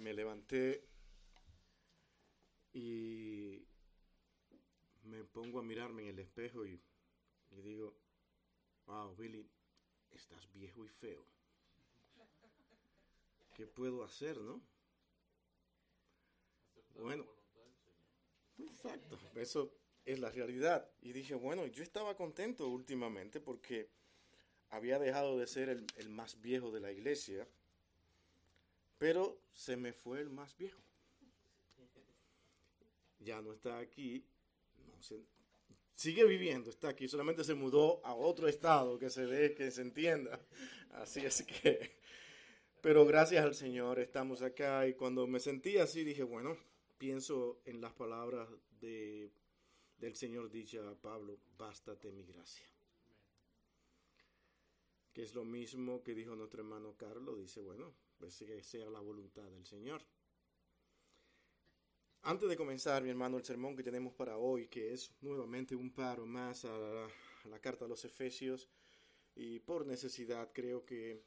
me levanté y me pongo a mirarme en el espejo y, y digo, wow, Billy, estás viejo y feo. ¿Qué puedo hacer, no? Bueno, exacto, eso es la realidad. Y dije, bueno, yo estaba contento últimamente porque había dejado de ser el, el más viejo de la iglesia, pero se me fue el más viejo. Ya no está aquí, sigue viviendo, está aquí, solamente se mudó a otro estado, que se ve, que se entienda. Así es que, pero gracias al Señor estamos acá y cuando me sentí así dije, bueno, pienso en las palabras de, del Señor dicha a Pablo, bástate mi gracia. Que es lo mismo que dijo nuestro hermano Carlos, dice, bueno, pues que sea la voluntad del Señor. Antes de comenzar, mi hermano, el sermón que tenemos para hoy, que es nuevamente un paro más a la, a la, carta a los Efesios, y por necesidad creo que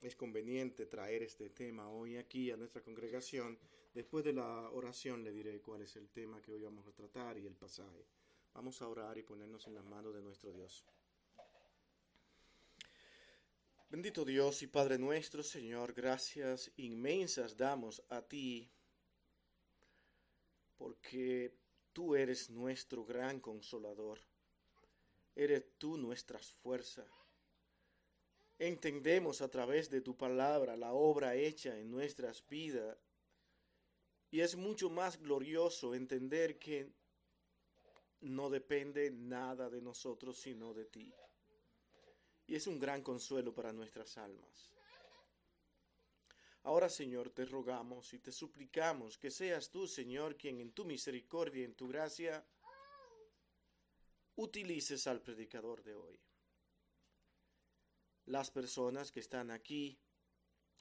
es conveniente traer este tema hoy aquí a nuestra congregación. Después de la oración le diré cuál es el tema que hoy vamos a tratar y el pasaje. Vamos a orar y ponernos en las manos de nuestro Dios. Bendito Dios y Padre nuestro, Señor, gracias inmensas damos a ti porque tú eres nuestro gran consolador. Eres tú nuestra fuerza. Entendemos a través de tu palabra la obra hecha en nuestras vidas y es mucho más glorioso entender que no depende nada de nosotros sino de ti. Y es un gran consuelo para nuestras almas. Ahora, Señor, te rogamos y te suplicamos que seas tú, Señor, quien en tu misericordia y en tu gracia utilices al predicador de hoy. Las personas que están aquí,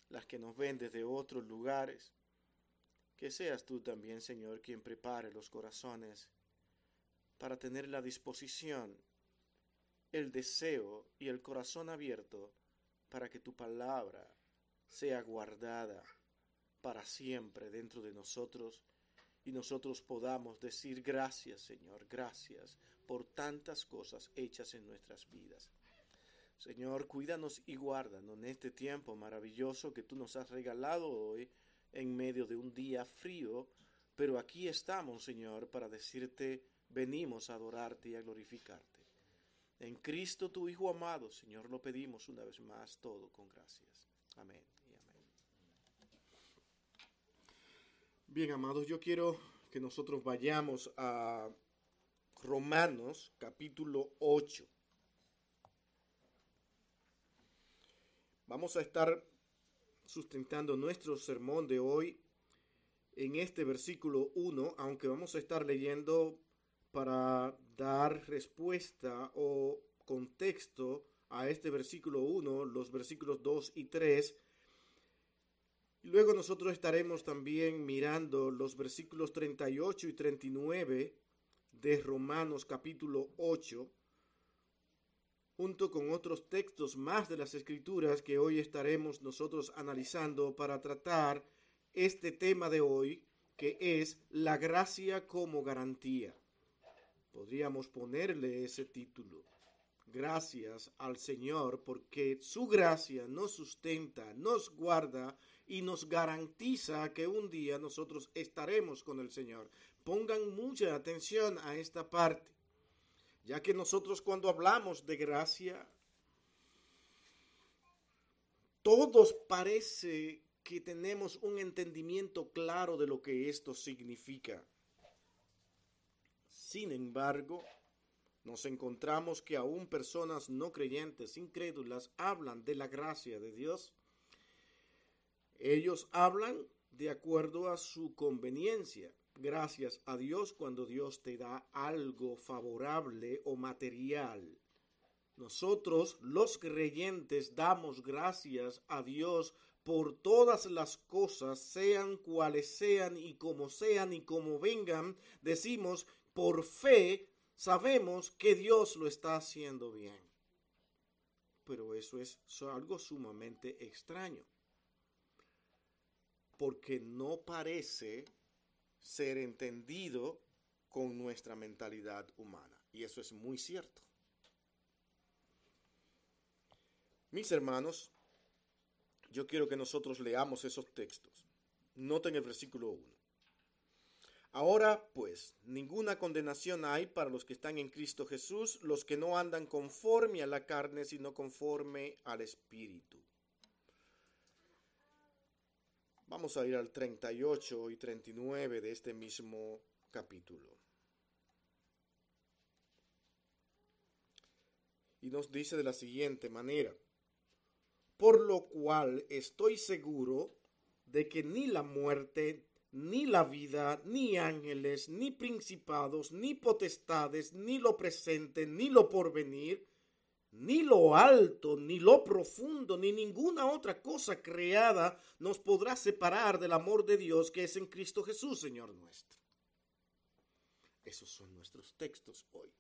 las que nos ven desde otros lugares, que seas tú también, Señor, quien prepare los corazones para tener la disposición, el deseo y el corazón abierto para que tu palabra sea guardada para siempre dentro de nosotros y nosotros podamos decir gracias Señor, gracias por tantas cosas hechas en nuestras vidas. Señor, cuídanos y guárdanos en este tiempo maravilloso que tú nos has regalado hoy en medio de un día frío, pero aquí estamos, Señor, para decirte, venimos a adorarte y a glorificarte. En Cristo tu Hijo amado, Señor, lo pedimos una vez más todo con gracias. Amén. Bien, amados, yo quiero que nosotros vayamos a Romanos capítulo 8. Vamos a estar sustentando nuestro sermón de hoy en este versículo 1, aunque vamos a estar leyendo para dar respuesta o contexto a este versículo 1, los versículos 2 y 3 Luego nosotros estaremos también mirando los versículos 38 y 39 de Romanos capítulo 8, junto con otros textos más de las escrituras que hoy estaremos nosotros analizando para tratar este tema de hoy, que es la gracia como garantía. Podríamos ponerle ese título. Gracias al Señor porque su gracia nos sustenta, nos guarda y nos garantiza que un día nosotros estaremos con el Señor. Pongan mucha atención a esta parte, ya que nosotros cuando hablamos de gracia, todos parece que tenemos un entendimiento claro de lo que esto significa. Sin embargo, nos encontramos que aún personas no creyentes, incrédulas, hablan de la gracia de Dios ellos hablan de acuerdo a su conveniencia. Gracias a Dios cuando Dios te da algo favorable o material. Nosotros los creyentes damos gracias a Dios por todas las cosas, sean cuales sean y como sean y como vengan. Decimos, por fe sabemos que Dios lo está haciendo bien. Pero eso es algo sumamente extraño porque no parece ser entendido con nuestra mentalidad humana. Y eso es muy cierto. Mis hermanos, yo quiero que nosotros leamos esos textos. Noten el versículo 1. Ahora pues, ninguna condenación hay para los que están en Cristo Jesús, los que no andan conforme a la carne, sino conforme al Espíritu. Vamos a ir al 38 y 39 de este mismo capítulo. Y nos dice de la siguiente manera, por lo cual estoy seguro de que ni la muerte, ni la vida, ni ángeles, ni principados, ni potestades, ni lo presente, ni lo porvenir, ni lo alto, ni lo profundo, ni ninguna otra cosa creada nos podrá separar del amor de Dios que es en Cristo Jesús, Señor nuestro. Esos son nuestros textos hoy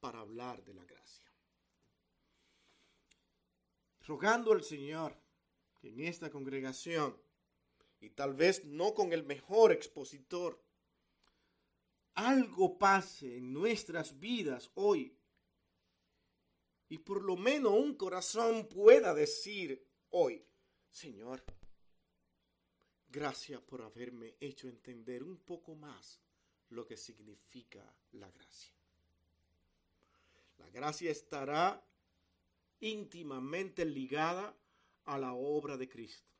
para hablar de la gracia rogando al Señor que en esta congregación, y tal vez no con el mejor expositor, algo pase en nuestras vidas hoy y por lo menos un corazón pueda decir hoy, Señor, gracias por haberme hecho entender un poco más lo que significa la gracia. La gracia estará íntimamente ligada a la obra de Cristo.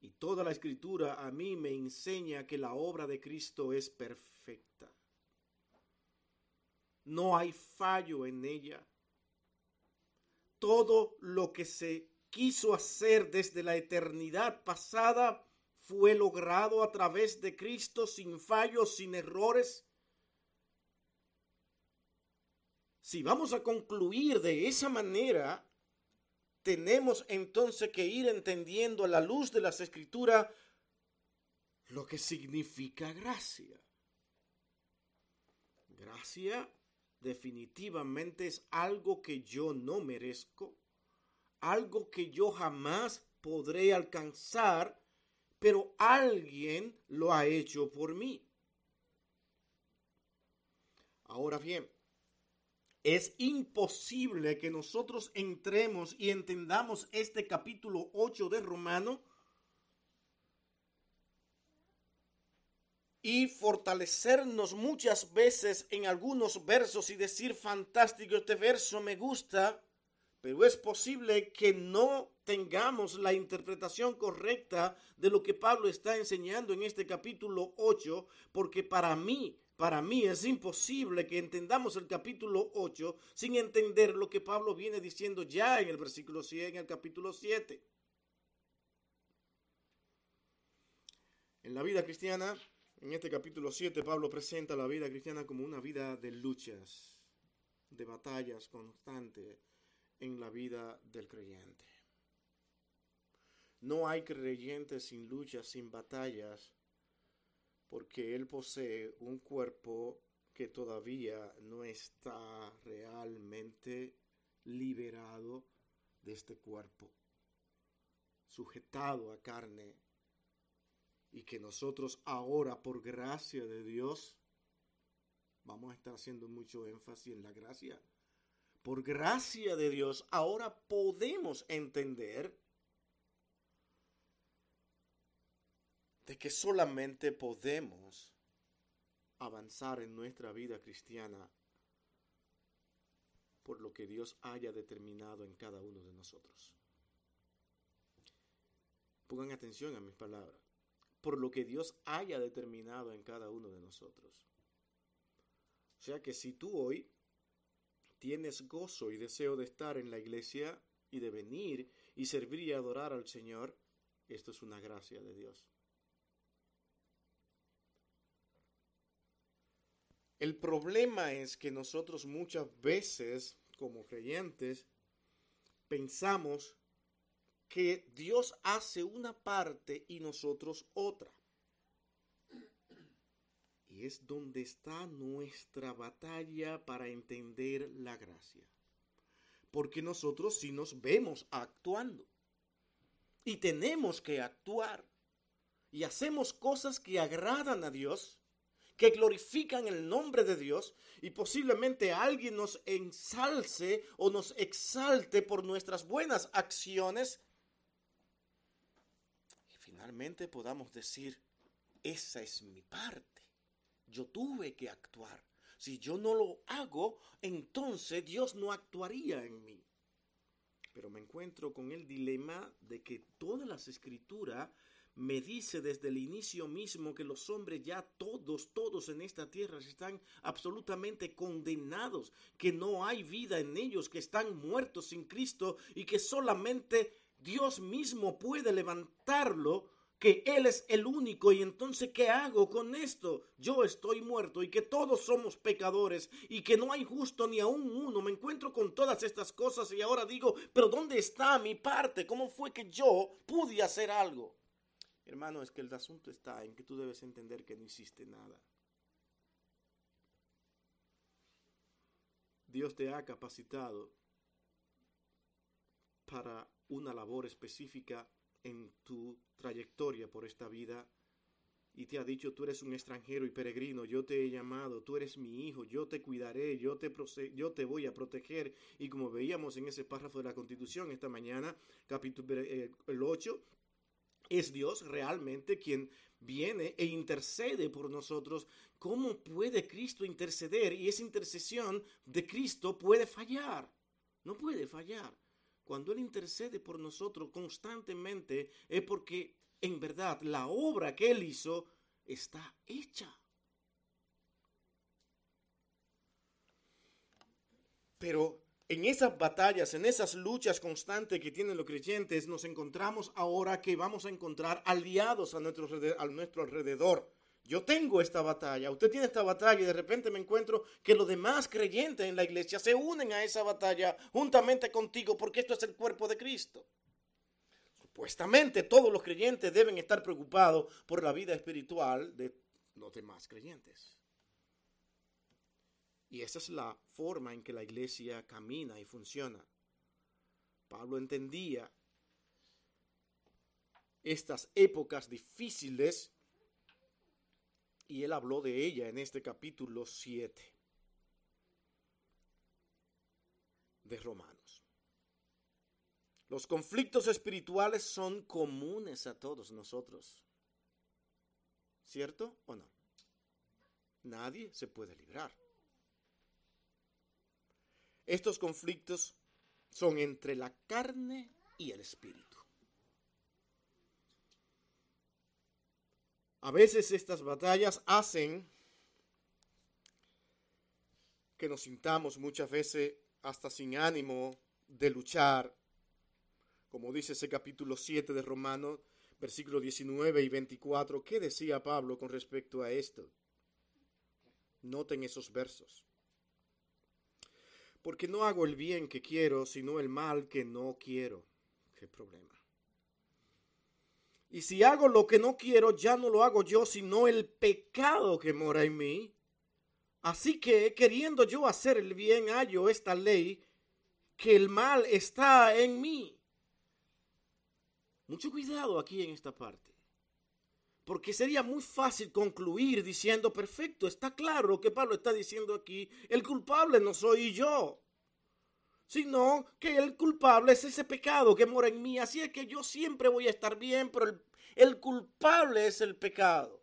Y toda la escritura a mí me enseña que la obra de Cristo es perfecta. No hay fallo en ella. Todo lo que se quiso hacer desde la eternidad pasada fue logrado a través de Cristo sin fallos, sin errores Si vamos a concluir de esa manera, tenemos entonces que ir entendiendo a la luz de las escrituras lo que significa gracia. Gracia definitivamente es algo que yo no merezco, algo que yo jamás podré alcanzar, pero alguien lo ha hecho por mí. Ahora bien, es imposible que nosotros entremos y entendamos este capítulo 8 de Romano y fortalecernos muchas veces en algunos versos y decir, fantástico, este verso me gusta, pero es posible que no tengamos la interpretación correcta de lo que Pablo está enseñando en este capítulo 8, porque para mí para mí es imposible que entendamos el capítulo 8 sin entender lo que Pablo viene diciendo ya en el versículo 100, en el capítulo 7. En la vida cristiana, en este capítulo 7, Pablo presenta la vida cristiana como una vida de luchas, de batallas constantes en la vida del creyente. No hay creyentes sin luchas, sin batallas, porque Él posee un cuerpo que todavía no está realmente liberado de este cuerpo, sujetado a carne, y que nosotros ahora, por gracia de Dios, vamos a estar haciendo mucho énfasis en la gracia. Por gracia de Dios, ahora podemos entender de que solamente podemos avanzar en nuestra vida cristiana por lo que Dios haya determinado en cada uno de nosotros. Pongan atención a mis palabras. Por lo que Dios haya determinado en cada uno de nosotros. O sea que si tú hoy tienes gozo y deseo de estar en la iglesia y de venir y servir y adorar al Señor, esto es una gracia de Dios. El problema es que nosotros muchas veces, como creyentes, pensamos que Dios hace una parte y nosotros otra. Y es donde está nuestra batalla para entender la gracia. Porque nosotros sí nos vemos actuando. y tenemos que actuar. Y hacemos cosas que agradan a Dios, que glorifican el nombre de Dios y posiblemente alguien nos ensalce o nos exalte por nuestras buenas acciones. Y finalmente podamos decir, esa es mi parte. Yo tuve que actuar. Si yo no lo hago, entonces Dios no actuaría en mí. Pero me encuentro con el dilema de que todas las escrituras me dice desde el inicio mismo que los hombres ya todos, todos en esta tierra están absolutamente condenados, que no hay vida en ellos, que están muertos sin Cristo y que solamente Dios mismo puede levantarlo que Él es el único y entonces ¿qué hago con esto? Yo estoy muerto y que todos somos pecadores y que no hay justo ni aún uno. Me encuentro con todas estas cosas y ahora digo, pero ¿dónde está mi parte? ¿Cómo fue que yo pude hacer algo? Hermano, es que el asunto está en que tú debes entender que no hiciste nada. Dios te ha capacitado para una labor específica en tu trayectoria por esta vida y te ha dicho, tú eres un extranjero y peregrino, yo te he llamado, tú eres mi hijo, yo te cuidaré, yo te, yo te voy a proteger. Y como veíamos en ese párrafo de la Constitución esta mañana, capítulo eh, el 8, es Dios realmente quien viene e intercede por nosotros. ¿Cómo puede Cristo interceder? Y esa intercesión de Cristo puede fallar. No puede fallar. Cuando Él intercede por nosotros constantemente es porque en verdad la obra que Él hizo está hecha. Pero en esas batallas, en esas luchas constantes que tienen los creyentes, nos encontramos ahora que vamos a encontrar aliados a nuestro, a nuestro alrededor. Yo tengo esta batalla, usted tiene esta batalla y de repente me encuentro que los demás creyentes en la iglesia se unen a esa batalla juntamente contigo porque esto es el cuerpo de Cristo. Supuestamente todos los creyentes deben estar preocupados por la vida espiritual de los demás creyentes. Y esa es la forma en que la iglesia camina y funciona. Pablo entendía estas épocas difíciles y él habló de ella en este capítulo 7 de Romanos. Los conflictos espirituales son comunes a todos nosotros. ¿Cierto o no? Nadie se puede librar. Estos conflictos son entre la carne y el espíritu. A veces estas batallas hacen que nos sintamos muchas veces hasta sin ánimo de luchar. Como dice ese capítulo 7 de Romanos, versículos 19 y 24, ¿qué decía Pablo con respecto a esto? Noten esos versos. Porque no hago el bien que quiero, sino el mal que no quiero. ¿Qué problema? Y si hago lo que no quiero, ya no lo hago yo, sino el pecado que mora en mí. Así que, queriendo yo hacer el bien, hallo esta ley, que el mal está en mí. Mucho cuidado aquí en esta parte. Porque sería muy fácil concluir diciendo, perfecto, está claro que Pablo está diciendo aquí, el culpable no soy yo sino que el culpable es ese pecado que mora en mí. Así es que yo siempre voy a estar bien, pero el, el culpable es el pecado.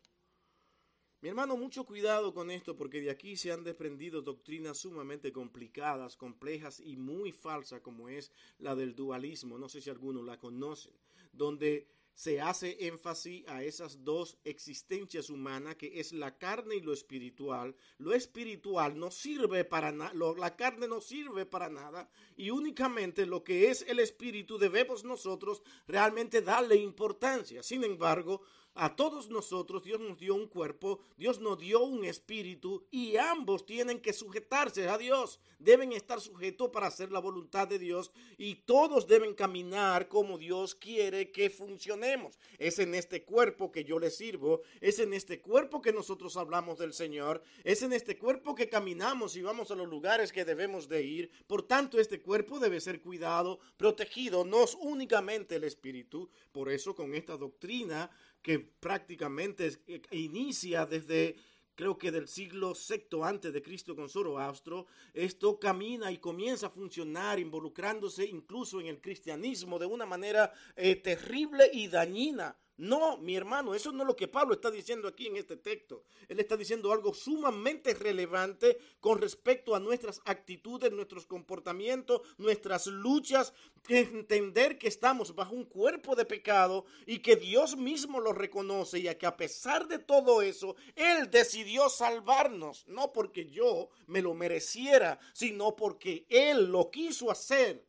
Mi hermano, mucho cuidado con esto porque de aquí se han desprendido doctrinas sumamente complicadas, complejas y muy falsas como es la del dualismo. No sé si algunos la conocen, donde se hace énfasis a esas dos existencias humanas que es la carne y lo espiritual. Lo espiritual no sirve para nada, la carne no sirve para nada y únicamente lo que es el espíritu debemos nosotros realmente darle importancia. Sin embargo, a todos nosotros Dios nos dio un cuerpo, Dios nos dio un espíritu y ambos tienen que sujetarse a Dios, deben estar sujetos para hacer la voluntad de Dios y todos deben caminar como Dios quiere que funcionemos. Es en este cuerpo que yo le sirvo, es en este cuerpo que nosotros hablamos del Señor, es en este cuerpo que caminamos y vamos a los lugares que debemos de ir. Por tanto, este cuerpo debe ser cuidado, protegido, no únicamente el espíritu. Por eso con esta doctrina que prácticamente eh, inicia desde creo que del siglo VI antes de Cristo con Zoroastro, esto camina y comienza a funcionar involucrándose incluso en el cristianismo de una manera eh, terrible y dañina no, mi hermano, eso no es lo que Pablo está diciendo aquí en este texto. Él está diciendo algo sumamente relevante con respecto a nuestras actitudes, nuestros comportamientos, nuestras luchas, entender que estamos bajo un cuerpo de pecado y que Dios mismo lo reconoce y que a pesar de todo eso, Él decidió salvarnos, no porque yo me lo mereciera, sino porque Él lo quiso hacer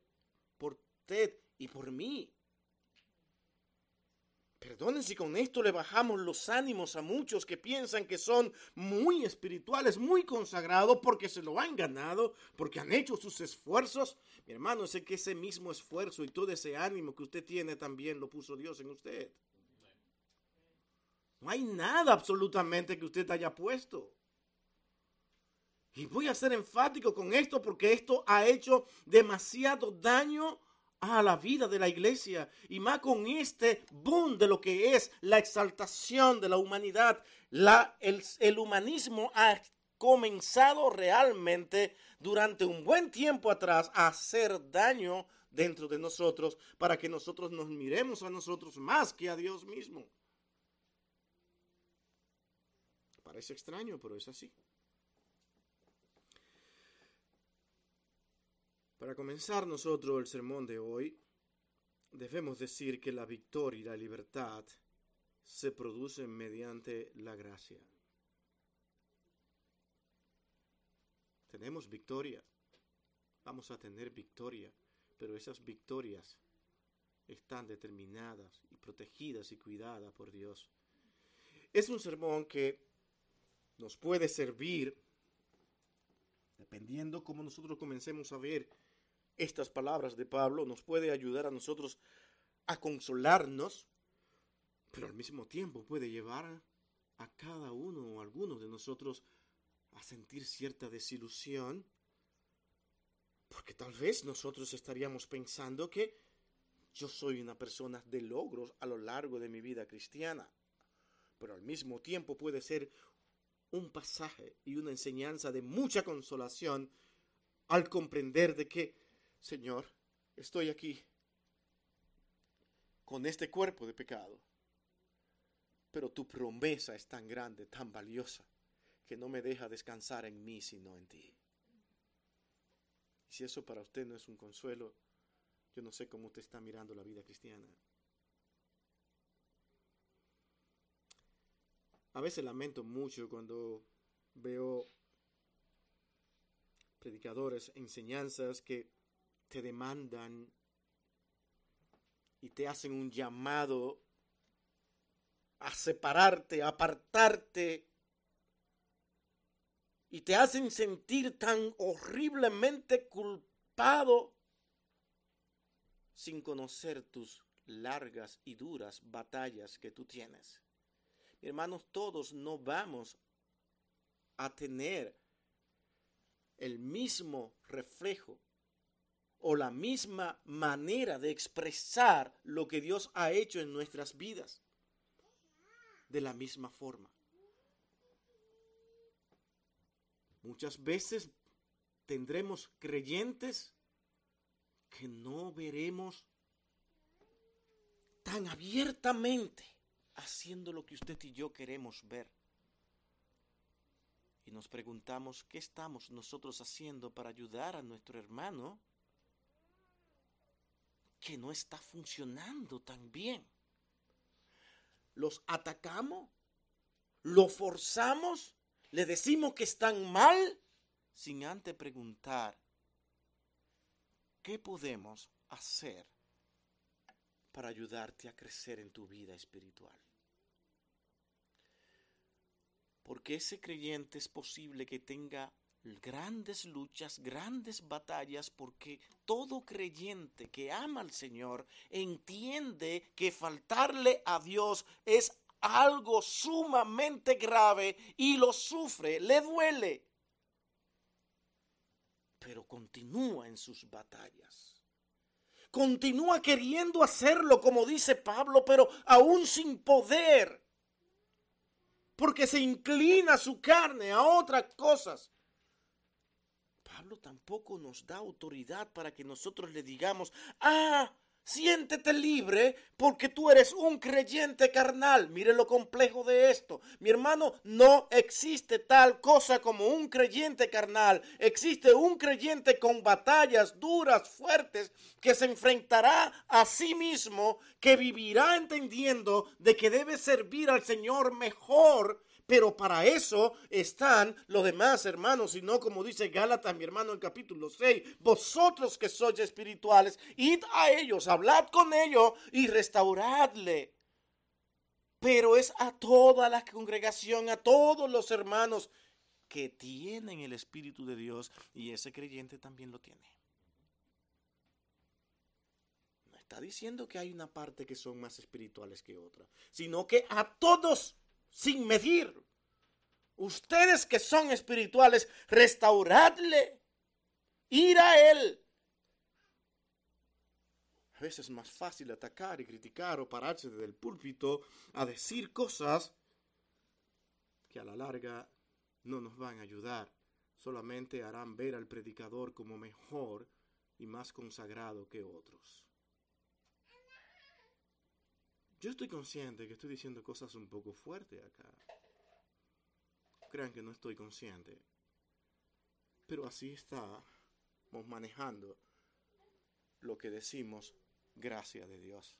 por usted y por mí. Perdonen si con esto le bajamos los ánimos a muchos que piensan que son muy espirituales, muy consagrados porque se lo han ganado, porque han hecho sus esfuerzos. Mi hermano, sé que ese mismo esfuerzo y todo ese ánimo que usted tiene también lo puso Dios en usted. No hay nada absolutamente que usted haya puesto. Y voy a ser enfático con esto porque esto ha hecho demasiado daño a la vida de la iglesia y más con este boom de lo que es la exaltación de la humanidad. La, el, el humanismo ha comenzado realmente durante un buen tiempo atrás a hacer daño dentro de nosotros para que nosotros nos miremos a nosotros más que a Dios mismo. Parece extraño, pero es así. Para comenzar nosotros el sermón de hoy, debemos decir que la victoria y la libertad se producen mediante la gracia. Tenemos victoria, vamos a tener victoria, pero esas victorias están determinadas y protegidas y cuidadas por Dios. Es un sermón que nos puede servir, dependiendo cómo nosotros comencemos a ver estas palabras de Pablo nos puede ayudar a nosotros a consolarnos, pero al mismo tiempo puede llevar a cada uno o algunos de nosotros a sentir cierta desilusión, porque tal vez nosotros estaríamos pensando que yo soy una persona de logros a lo largo de mi vida cristiana, pero al mismo tiempo puede ser un pasaje y una enseñanza de mucha consolación al comprender de que Señor, estoy aquí con este cuerpo de pecado, pero tu promesa es tan grande, tan valiosa, que no me deja descansar en mí, sino en ti. Y si eso para usted no es un consuelo, yo no sé cómo usted está mirando la vida cristiana. A veces lamento mucho cuando veo predicadores, enseñanzas que te demandan y te hacen un llamado a separarte, a apartarte, y te hacen sentir tan horriblemente culpado sin conocer tus largas y duras batallas que tú tienes. Hermanos, todos no vamos a tener el mismo reflejo o la misma manera de expresar lo que Dios ha hecho en nuestras vidas. De la misma forma. Muchas veces tendremos creyentes que no veremos tan abiertamente haciendo lo que usted y yo queremos ver. Y nos preguntamos, ¿qué estamos nosotros haciendo para ayudar a nuestro hermano que no está funcionando tan bien. Los atacamos, lo forzamos, le decimos que están mal, sin antes preguntar, ¿qué podemos hacer para ayudarte a crecer en tu vida espiritual? Porque ese creyente es posible que tenga grandes luchas, grandes batallas, porque todo creyente que ama al Señor entiende que faltarle a Dios es algo sumamente grave y lo sufre, le duele, pero continúa en sus batallas. Continúa queriendo hacerlo, como dice Pablo, pero aún sin poder, porque se inclina su carne a otras cosas Pablo tampoco nos da autoridad para que nosotros le digamos, ah, Siéntete libre porque tú eres un creyente carnal. Mire lo complejo de esto. Mi hermano, no existe tal cosa como un creyente carnal. Existe un creyente con batallas duras, fuertes, que se enfrentará a sí mismo, que vivirá entendiendo de que debe servir al Señor mejor pero para eso están los demás hermanos, y no como dice Gálatas, mi hermano, en capítulo 6. Vosotros que sois espirituales, id a ellos, hablad con ellos y restauradle. Pero es a toda la congregación, a todos los hermanos que tienen el Espíritu de Dios, y ese creyente también lo tiene. No está diciendo que hay una parte que son más espirituales que otra, sino que a todos sin medir. Ustedes que son espirituales, restauradle, ir a Él. A veces es más fácil atacar y criticar o pararse desde el púlpito a decir cosas que a la larga no nos van a ayudar, solamente harán ver al predicador como mejor y más consagrado que otros. Yo estoy consciente que estoy diciendo cosas un poco fuertes acá. Crean que no estoy consciente. Pero así estamos manejando lo que decimos gracia de Dios.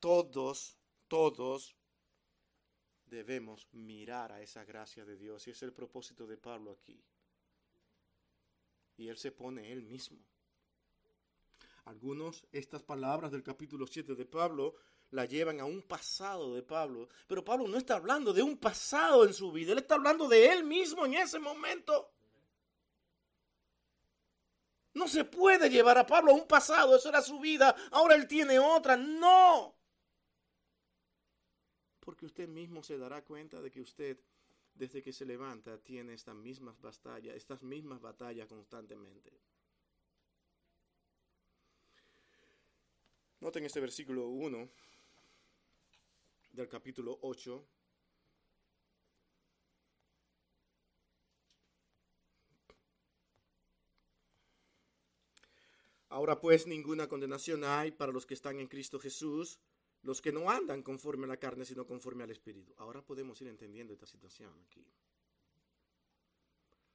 Todos, todos debemos mirar a esa gracia de Dios. Y es el propósito de Pablo aquí. Y él se pone él mismo. Algunos estas palabras del capítulo 7 de Pablo la llevan a un pasado de Pablo. Pero Pablo no está hablando de un pasado en su vida, él está hablando de él mismo en ese momento. No se puede llevar a Pablo a un pasado, eso era su vida, ahora él tiene otra. No. Porque usted mismo se dará cuenta de que usted, desde que se levanta, tiene estas mismas batallas, estas mismas batallas constantemente. Noten este versículo 1 del capítulo 8. Ahora pues ninguna condenación hay para los que están en Cristo Jesús, los que no andan conforme a la carne, sino conforme al Espíritu. Ahora podemos ir entendiendo esta situación aquí.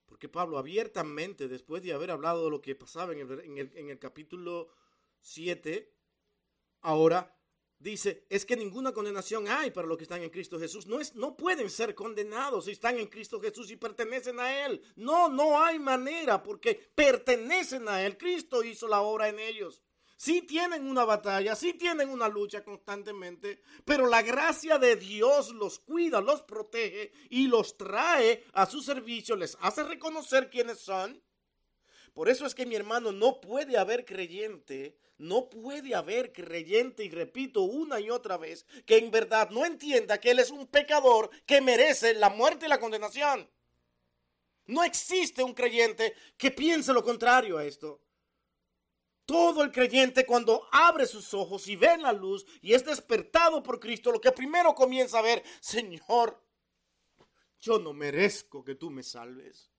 Porque Pablo abiertamente, después de haber hablado de lo que pasaba en el, capítulo 7, ahora dice, es que ninguna condenación hay para los que están en Cristo Jesús. No, es, no pueden ser condenados si están en Cristo Jesús y pertenecen a Él. No, no hay manera porque pertenecen a Él. Cristo hizo la obra en ellos. Sí tienen una batalla, sí tienen una lucha constantemente, pero la gracia de Dios los cuida, los protege y los trae a su servicio, les hace reconocer quiénes son. Por eso es que mi hermano no puede haber creyente no puede haber creyente, y repito una y otra vez, que en verdad no entienda que Él es un pecador que merece la muerte y la condenación. No existe un creyente que piense lo contrario a esto. Todo el creyente cuando abre sus ojos y ve la luz y es despertado por Cristo, lo que primero comienza a ver, Señor, yo no merezco que tú me salves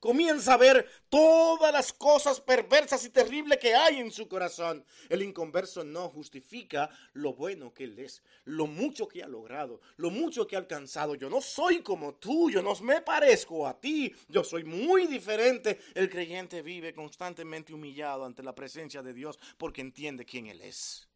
comienza a ver todas las cosas perversas y terribles que hay en su corazón. El inconverso no justifica lo bueno que él es, lo mucho que ha logrado, lo mucho que ha alcanzado. Yo no soy como tú, yo no me parezco a ti, yo soy muy diferente. El creyente vive constantemente humillado ante la presencia de Dios porque entiende quién él es.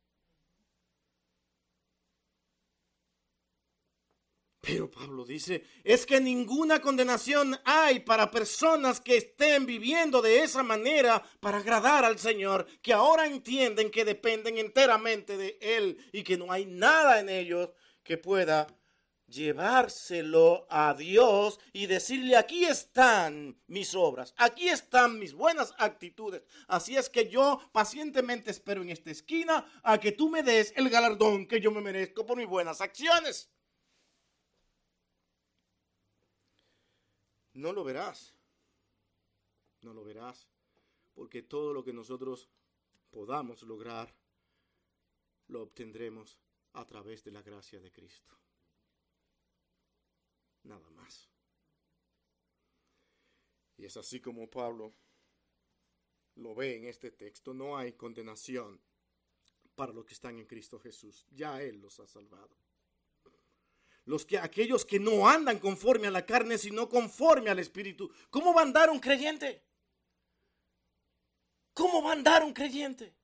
Pero Pablo dice, es que ninguna condenación hay para personas que estén viviendo de esa manera para agradar al Señor, que ahora entienden que dependen enteramente de Él y que no hay nada en ellos que pueda llevárselo a Dios y decirle, aquí están mis obras, aquí están mis buenas actitudes. Así es que yo pacientemente espero en esta esquina a que tú me des el galardón que yo me merezco por mis buenas acciones. No lo verás, no lo verás, porque todo lo que nosotros podamos lograr, lo obtendremos a través de la gracia de Cristo nada más. Y es así como Pablo lo ve en este texto. No hay condenación para los que están en Cristo Jesús. Ya Él los ha salvado. Los que, aquellos que no andan conforme a la carne, sino conforme al Espíritu. ¿Cómo va a andar un creyente? ¿Cómo va a andar un creyente?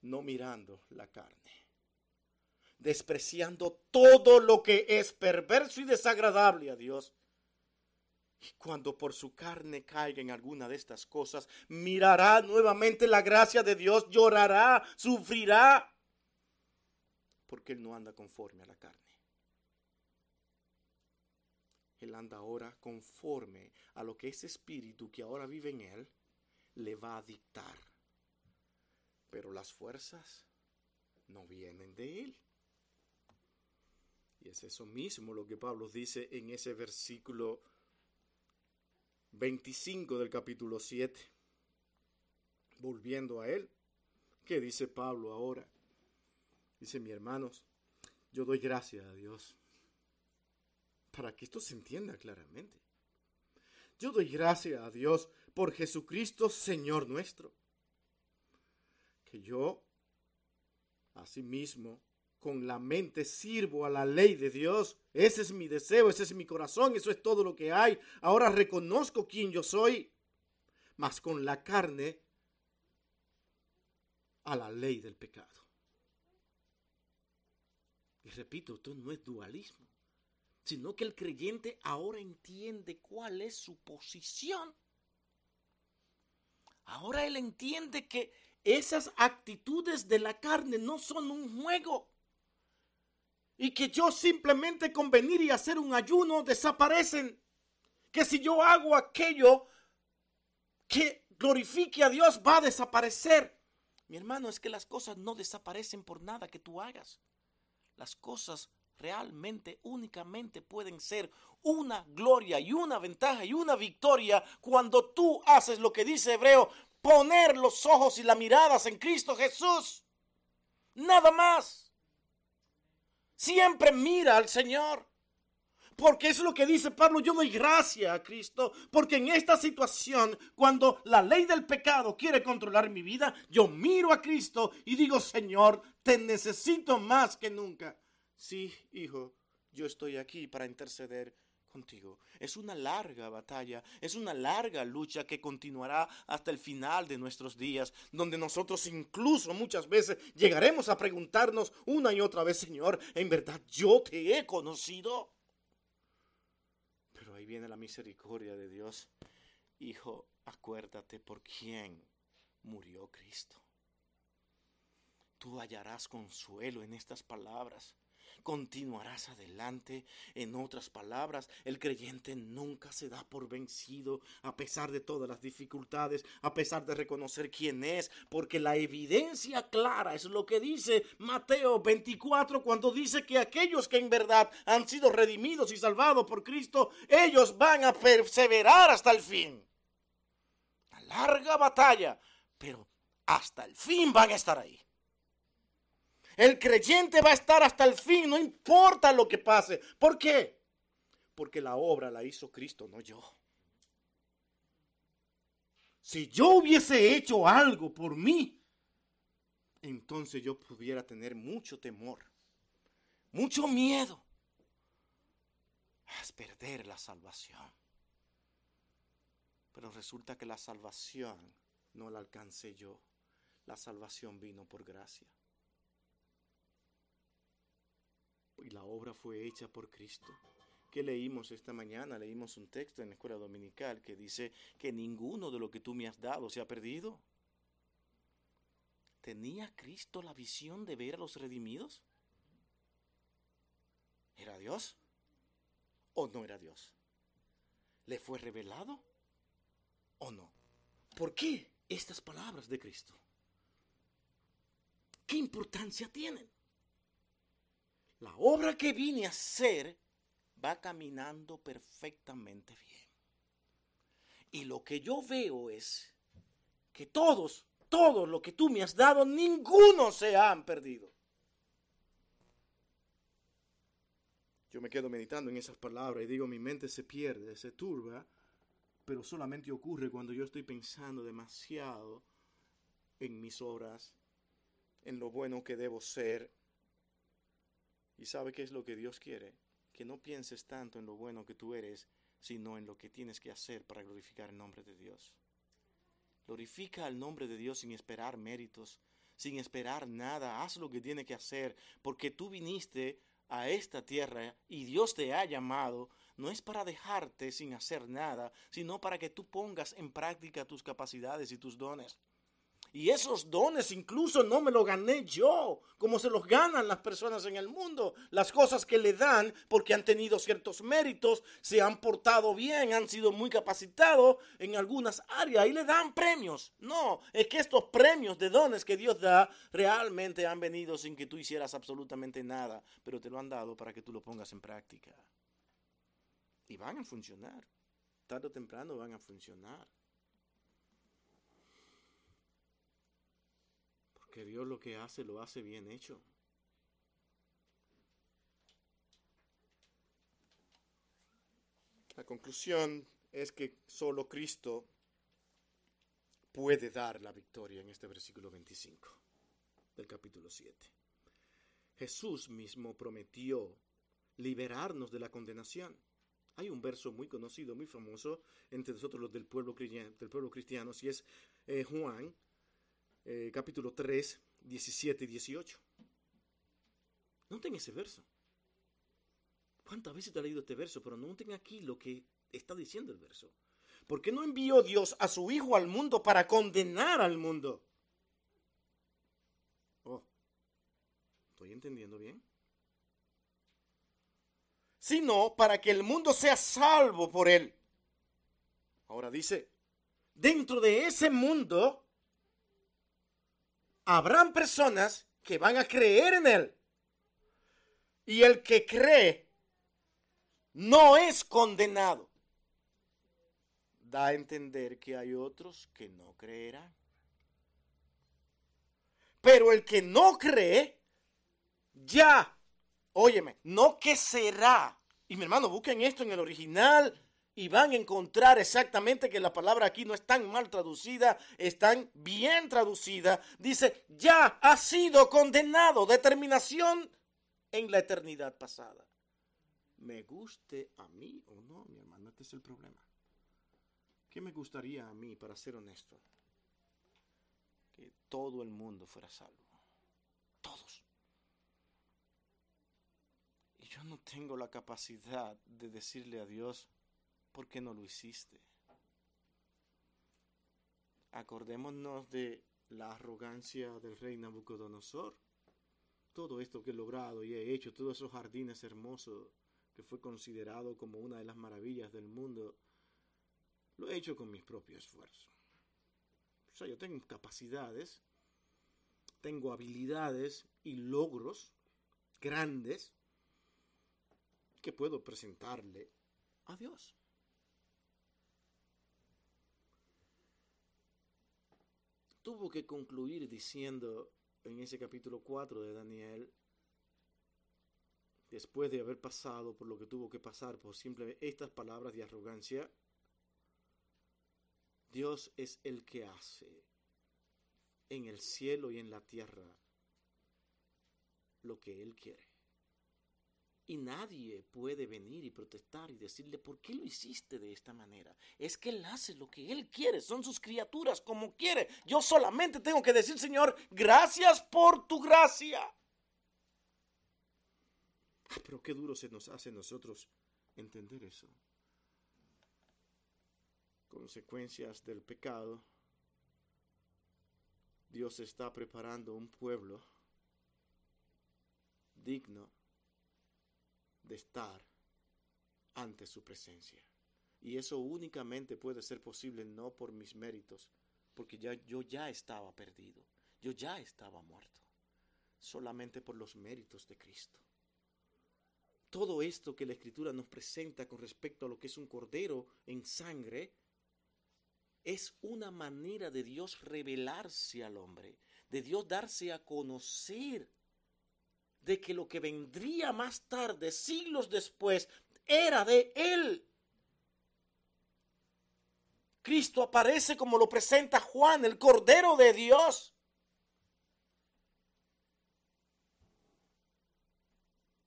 No mirando la carne despreciando todo lo que es perverso y desagradable a Dios. Y cuando por su carne caiga en alguna de estas cosas, mirará nuevamente la gracia de Dios, llorará, sufrirá, porque Él no anda conforme a la carne. Él anda ahora conforme a lo que ese espíritu que ahora vive en Él le va a dictar. Pero las fuerzas no vienen de Él. Y es eso mismo lo que Pablo dice en ese versículo 25 del capítulo 7. Volviendo a él, ¿qué dice Pablo ahora? Dice, mi hermanos, yo doy gracias a Dios para que esto se entienda claramente. Yo doy gracias a Dios por Jesucristo, Señor nuestro, que yo, asimismo, con la mente sirvo a la ley de Dios. Ese es mi deseo, ese es mi corazón, eso es todo lo que hay. Ahora reconozco quién yo soy, mas con la carne a la ley del pecado. Y repito, esto no es dualismo, sino que el creyente ahora entiende cuál es su posición. Ahora él entiende que esas actitudes de la carne no son un juego y que yo simplemente con venir y hacer un ayuno desaparecen. Que si yo hago aquello que glorifique a Dios va a desaparecer. Mi hermano, es que las cosas no desaparecen por nada que tú hagas. Las cosas realmente, únicamente pueden ser una gloria y una ventaja y una victoria cuando tú haces lo que dice Hebreo, poner los ojos y las miradas en Cristo Jesús. Nada más. Siempre mira al Señor. Porque es lo que dice Pablo, yo doy gracia a Cristo, porque en esta situación, cuando la ley del pecado quiere controlar mi vida, yo miro a Cristo y digo, Señor, te necesito más que nunca. Sí, hijo, yo estoy aquí para interceder contigo. Es una larga batalla, es una larga lucha que continuará hasta el final de nuestros días, donde nosotros incluso muchas veces llegaremos a preguntarnos una y otra vez, Señor, ¿en verdad yo te he conocido? Viene la misericordia de Dios. Hijo, acuérdate por quién murió Cristo. Tú hallarás consuelo en estas palabras continuarás adelante. En otras palabras, el creyente nunca se da por vencido a pesar de todas las dificultades, a pesar de reconocer quién es, porque la evidencia clara es lo que dice Mateo 24 cuando dice que aquellos que en verdad han sido redimidos y salvados por Cristo, ellos van a perseverar hasta el fin. Larga batalla, pero hasta el fin van a estar ahí. El creyente va a estar hasta el fin, no importa lo que pase. ¿Por qué? Porque la obra la hizo Cristo, no yo. Si yo hubiese hecho algo por mí, entonces yo pudiera tener mucho temor, mucho miedo a perder la salvación. Pero resulta que la salvación no la alcancé yo. La salvación vino por gracia. Y la obra fue hecha por Cristo. ¿Qué leímos esta mañana? Leímos un texto en la escuela dominical que dice que ninguno de lo que tú me has dado se ha perdido. ¿Tenía Cristo la visión de ver a los redimidos? ¿Era Dios o no era Dios? ¿Le fue revelado o no? ¿Por qué estas palabras de Cristo? ¿Qué importancia tienen? La obra que vine a hacer va caminando perfectamente bien. Y lo que yo veo es que todos, todos lo que tú me has dado, ninguno se han perdido. Yo me quedo meditando en esas palabras y digo, mi mente se pierde, se turba, pero solamente ocurre cuando yo estoy pensando demasiado en mis obras, en lo bueno que debo ser. ¿Y sabe qué es lo que Dios quiere? Que no pienses tanto en lo bueno que tú eres, sino en lo que tienes que hacer para glorificar el nombre de Dios. Glorifica el nombre de Dios sin esperar méritos, sin esperar nada. Haz lo que tiene que hacer, porque tú viniste a esta tierra y Dios te ha llamado, no es para dejarte sin hacer nada, sino para que tú pongas en práctica tus capacidades y tus dones. Y esos dones incluso no me los gané yo, como se los ganan las personas en el mundo. Las cosas que le dan porque han tenido ciertos méritos, se han portado bien, han sido muy capacitados en algunas áreas y le dan premios. No, es que estos premios de dones que Dios da realmente han venido sin que tú hicieras absolutamente nada, pero te lo han dado para que tú lo pongas en práctica. Y van a funcionar. Tarde o temprano van a funcionar. Que Dios lo que hace lo hace bien hecho. La conclusión es que solo Cristo puede dar la victoria en este versículo 25 del capítulo 7. Jesús mismo prometió liberarnos de la condenación. Hay un verso muy conocido, muy famoso entre nosotros los del pueblo, del pueblo cristiano, si es eh, Juan eh, capítulo 3, 17 y 18. Noten ese verso. ¿Cuántas veces te ha leído este verso? Pero noten aquí lo que está diciendo el verso. ¿Por qué no envió Dios a su Hijo al mundo para condenar al mundo? Oh, ¿estoy entendiendo bien? Sino para que el mundo sea salvo por él. Ahora dice, dentro de ese mundo habrán personas que van a creer en Él. Y el que cree no es condenado. Da a entender que hay otros que no creerán. Pero el que no cree, ya, óyeme, no que será. Y mi hermano, busquen esto en el original y van a encontrar exactamente que la palabra aquí no es tan mal traducida, es tan bien traducida. Dice, ya ha sido condenado, determinación en la eternidad pasada. Me guste a mí o no, mi hermano, este es el problema. ¿Qué me gustaría a mí, para ser honesto? Que todo el mundo fuera salvo. Todos. Y yo no tengo la capacidad de decirle a Dios, ¿por qué no lo hiciste? Acordémonos de la arrogancia del rey Nabucodonosor. Todo esto que he logrado y he hecho, todos esos jardines hermosos que fue considerado como una de las maravillas del mundo, lo he hecho con mis propios esfuerzos. O sea, yo tengo capacidades, tengo habilidades y logros grandes que puedo presentarle a Dios. Tuvo que concluir diciendo en ese capítulo 4 de Daniel, después de haber pasado por lo que tuvo que pasar por simplemente estas palabras de arrogancia, Dios es el que hace en el cielo y en la tierra lo que Él quiere. Y nadie puede venir y protestar y decirle, ¿por qué lo hiciste de esta manera? Es que Él hace lo que Él quiere, son sus criaturas como quiere. Yo solamente tengo que decir, Señor, gracias por tu gracia. Ah, pero qué duro se nos hace a nosotros entender eso. Consecuencias del pecado. Dios está preparando un pueblo digno estar ante su presencia. Y eso únicamente puede ser posible no por mis méritos, porque ya, yo ya estaba perdido, yo ya estaba muerto, solamente por los méritos de Cristo. Todo esto que la Escritura nos presenta con respecto a lo que es un cordero en sangre, es una manera de Dios revelarse al hombre, de Dios darse a conocer de que lo que vendría más tarde, siglos después, era de Él. Cristo aparece como lo presenta Juan, el Cordero de Dios.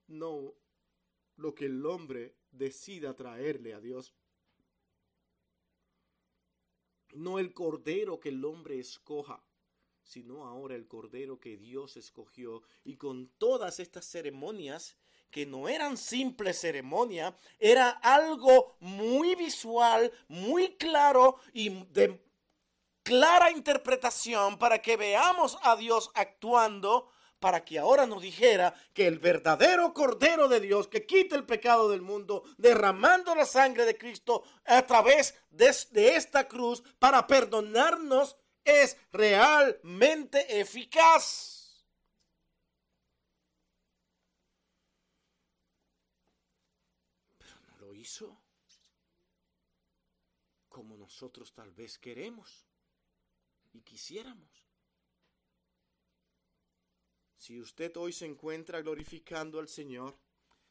No lo que el hombre decida traerle a Dios. No el Cordero que el hombre escoja sino ahora el Cordero que Dios escogió. Y con todas estas ceremonias, que no eran simples ceremonias, era algo muy visual, muy claro y de clara interpretación para que veamos a Dios actuando para que ahora nos dijera que el verdadero Cordero de Dios que quita el pecado del mundo, derramando la sangre de Cristo a través de, de esta cruz para perdonarnos es realmente eficaz. Pero no lo hizo como nosotros tal vez queremos y quisiéramos. Si usted hoy se encuentra glorificando al Señor,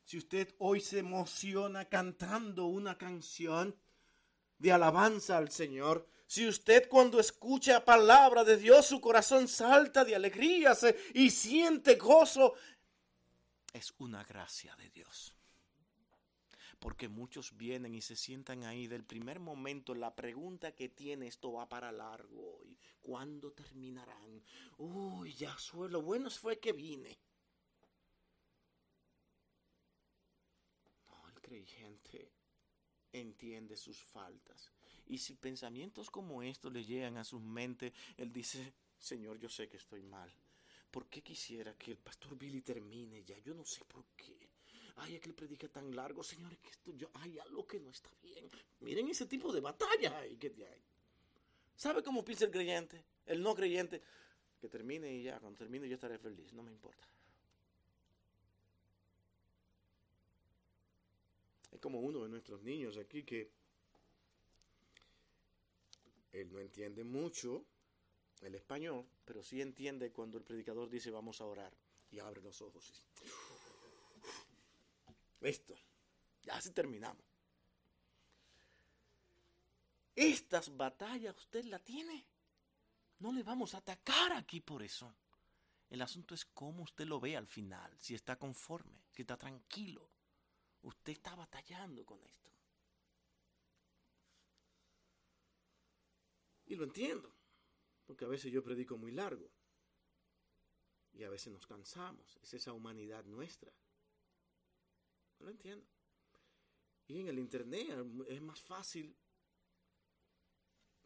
si usted hoy se emociona cantando una canción de alabanza al Señor, si usted cuando escucha palabra de Dios su corazón salta de alegría y siente gozo, es una gracia de Dios. Porque muchos vienen y se sientan ahí del primer momento. La pregunta que tiene esto va para largo hoy. ¿Cuándo terminarán? Uy, ya suelo. Bueno fue que vine. No, el creyente entiende sus faltas y si pensamientos como estos le llegan a su mente, él dice, Señor, yo sé que estoy mal. ¿Por qué quisiera que el pastor Billy termine ya? Yo no sé por qué. Ay, aquel predica tan largo, señores, que esto yo, hay algo que no está bien. Miren ese tipo de batalla que hay. ¿Sabe cómo piensa el creyente? El no creyente. Que termine y ya, cuando termine yo estaré feliz, no me importa. Es como uno de nuestros niños aquí que él no entiende mucho el español, pero sí entiende cuando el predicador dice vamos a orar y abre los ojos. Esto, ya se terminamos. Estas batallas usted la tiene. No le vamos a atacar aquí por eso. El asunto es cómo usted lo ve al final, si está conforme, si está tranquilo. Usted está batallando con esto. Y lo entiendo, porque a veces yo predico muy largo. Y a veces nos cansamos. Es esa humanidad nuestra. Lo entiendo. Y en el Internet es más fácil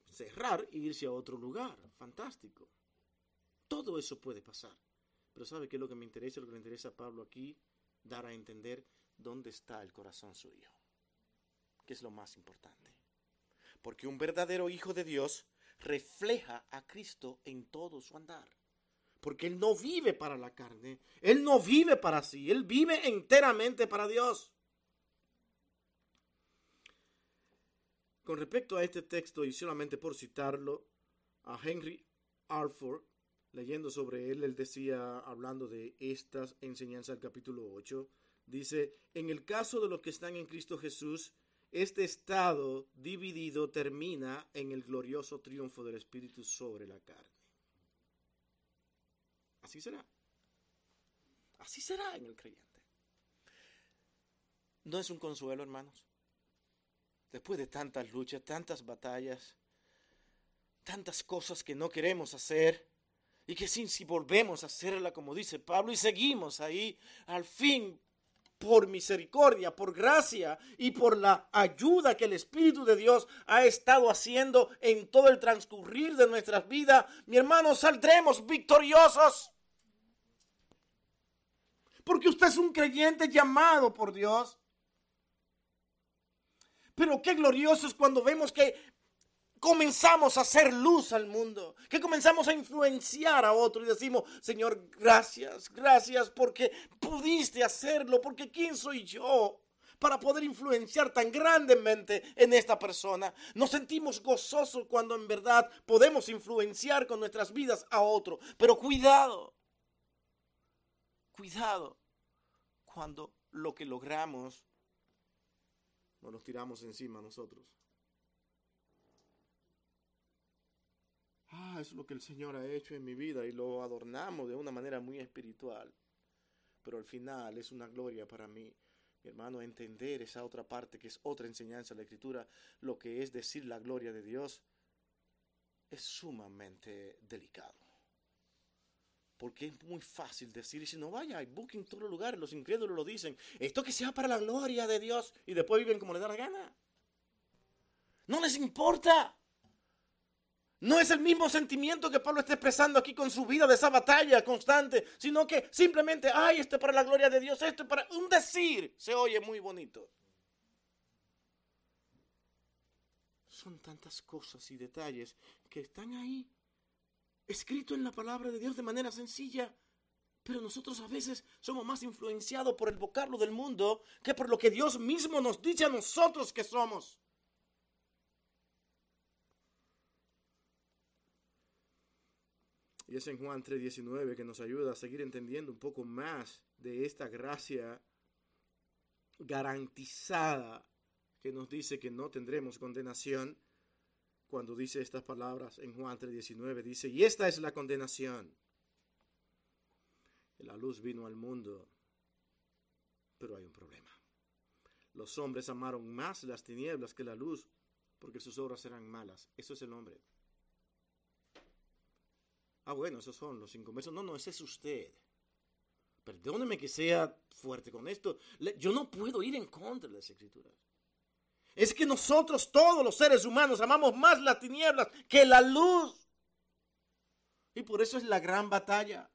cerrar e irse a otro lugar. Fantástico. Todo eso puede pasar. Pero ¿sabe qué es lo que me interesa? Lo que le interesa a Pablo aquí, dar a entender dónde está el corazón suyo. Que es lo más importante. Porque un verdadero hijo de Dios refleja a Cristo en todo su andar. Porque Él no vive para la carne, Él no vive para sí, Él vive enteramente para Dios. Con respecto a este texto, y solamente por citarlo, a Henry Alford, leyendo sobre él, él decía, hablando de estas enseñanzas del capítulo 8, dice, en el caso de los que están en Cristo Jesús, este estado dividido termina en el glorioso triunfo del Espíritu sobre la carne. Así será. Así será en el creyente. No es un consuelo, hermanos. Después de tantas luchas, tantas batallas, tantas cosas que no queremos hacer, y que si volvemos a hacerla como dice Pablo y seguimos ahí, al fin por misericordia, por gracia y por la ayuda que el Espíritu de Dios ha estado haciendo en todo el transcurrir de nuestras vidas, mi hermano, saldremos victoriosos. porque usted es un creyente llamado por Dios. Pero qué glorioso es cuando vemos que comenzamos a hacer luz al mundo, que comenzamos a influenciar a otro y decimos, Señor, gracias, gracias porque pudiste hacerlo, porque ¿quién soy yo? para poder influenciar tan grandemente en esta persona. Nos sentimos gozosos cuando en verdad podemos influenciar con nuestras vidas a otro. Pero cuidado, cuidado cuando lo que logramos no nos tiramos encima nosotros. Ah, es lo que el Señor ha hecho en mi vida y lo adornamos de una manera muy espiritual. Pero al final es una gloria para mí mi hermano, entender esa otra parte que es otra enseñanza de la Escritura, lo que es decir la gloria de Dios, es sumamente delicado. Porque es muy fácil decir, y si no vaya, hay booking en todos los lugares, los incrédulos lo dicen, esto que sea para la gloria de Dios, y después viven como les da la gana. No les importa. No es el mismo sentimiento que Pablo está expresando aquí con su vida de esa batalla constante, sino que simplemente, ay, esto es para la gloria de Dios, esto es para un decir, se oye muy bonito. Son tantas cosas y detalles que están ahí, escrito en la palabra de Dios de manera sencilla, pero nosotros a veces somos más influenciados por el vocablo del mundo que por lo que Dios mismo nos dice a nosotros que somos. Y es en Juan 3:19 que nos ayuda a seguir entendiendo un poco más de esta gracia garantizada que nos dice que no tendremos condenación. Cuando dice estas palabras en Juan 3:19, dice, y esta es la condenación. La luz vino al mundo, pero hay un problema. Los hombres amaron más las tinieblas que la luz, porque sus obras eran malas. Eso es el hombre. Ah, bueno, esos son los inconversos. No, no, ese es usted. Perdóneme que sea fuerte con esto. Yo no puedo ir en contra de las escrituras. Es que nosotros, todos los seres humanos, amamos más las tinieblas que la luz. Y por eso es la gran batalla.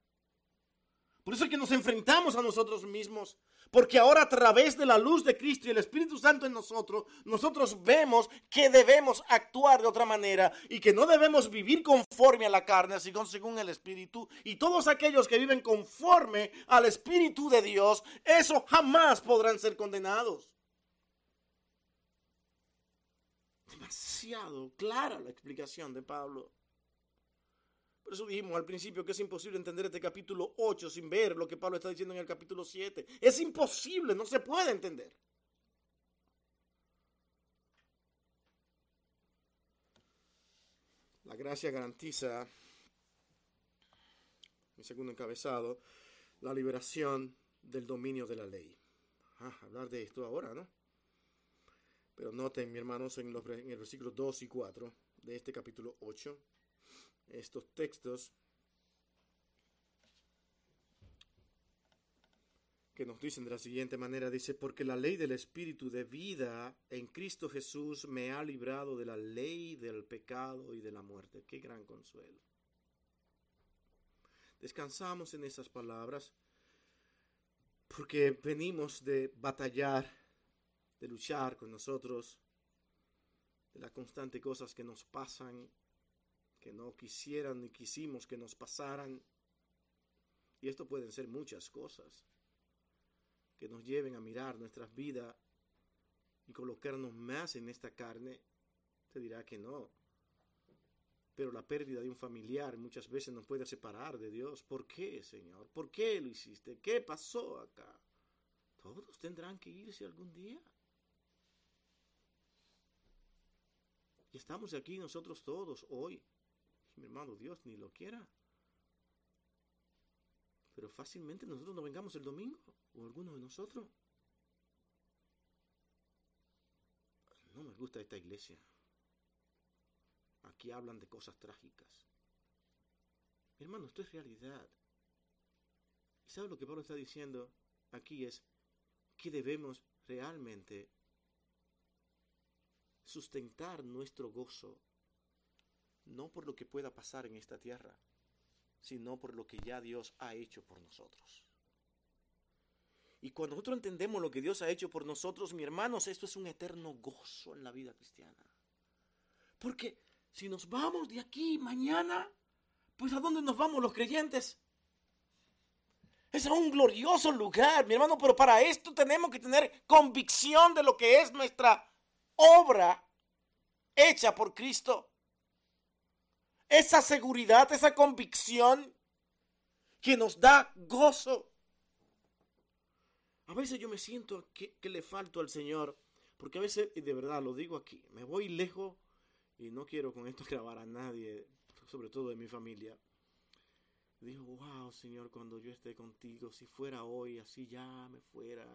Por eso es que nos enfrentamos a nosotros mismos. Porque ahora a través de la luz de Cristo y el Espíritu Santo en nosotros, nosotros vemos que debemos actuar de otra manera y que no debemos vivir conforme a la carne, sino según el Espíritu. Y todos aquellos que viven conforme al Espíritu de Dios, eso jamás podrán ser condenados. Demasiado clara la explicación de Pablo. Por eso dijimos al principio que es imposible entender este capítulo 8 sin ver lo que Pablo está diciendo en el capítulo 7. Es imposible, no se puede entender. La gracia garantiza, mi segundo encabezado, la liberación del dominio de la ley. Ah, hablar de esto ahora, ¿no? Pero noten, mi hermanos, en, los, en el versículo 2 y 4 de este capítulo 8 estos textos que nos dicen de la siguiente manera, dice, porque la ley del Espíritu de vida en Cristo Jesús me ha librado de la ley del pecado y de la muerte. Qué gran consuelo. Descansamos en esas palabras porque venimos de batallar, de luchar con nosotros, de las constantes cosas que nos pasan que no quisieran ni quisimos que nos pasaran. Y esto pueden ser muchas cosas que nos lleven a mirar nuestras vidas y colocarnos más en esta carne. Te dirá que no. Pero la pérdida de un familiar muchas veces nos puede separar de Dios. ¿Por qué, Señor? ¿Por qué lo hiciste? ¿Qué pasó acá? Todos tendrán que irse algún día. Y estamos aquí nosotros todos hoy mi hermano, Dios ni lo quiera. Pero fácilmente nosotros no vengamos el domingo, o alguno de nosotros. No me gusta esta iglesia. Aquí hablan de cosas trágicas. Mi hermano, esto es realidad. ¿Y sabe lo que Pablo está diciendo aquí? Es que debemos realmente sustentar nuestro gozo no por lo que pueda pasar en esta tierra, sino por lo que ya Dios ha hecho por nosotros. Y cuando nosotros entendemos lo que Dios ha hecho por nosotros, mi hermanos, esto es un eterno gozo en la vida cristiana. Porque si nos vamos de aquí mañana, pues ¿a dónde nos vamos los creyentes? Es a un glorioso lugar, mi hermano, pero para esto tenemos que tener convicción de lo que es nuestra obra hecha por Cristo. Esa seguridad, esa convicción que nos da gozo. A veces yo me siento que, le falto al Señor, porque a veces, y de verdad lo digo aquí, me voy lejos y no quiero con esto grabar a nadie, sobre todo de mi familia. Digo, wow, Señor, cuando yo esté contigo, si fuera hoy, así ya me fuera.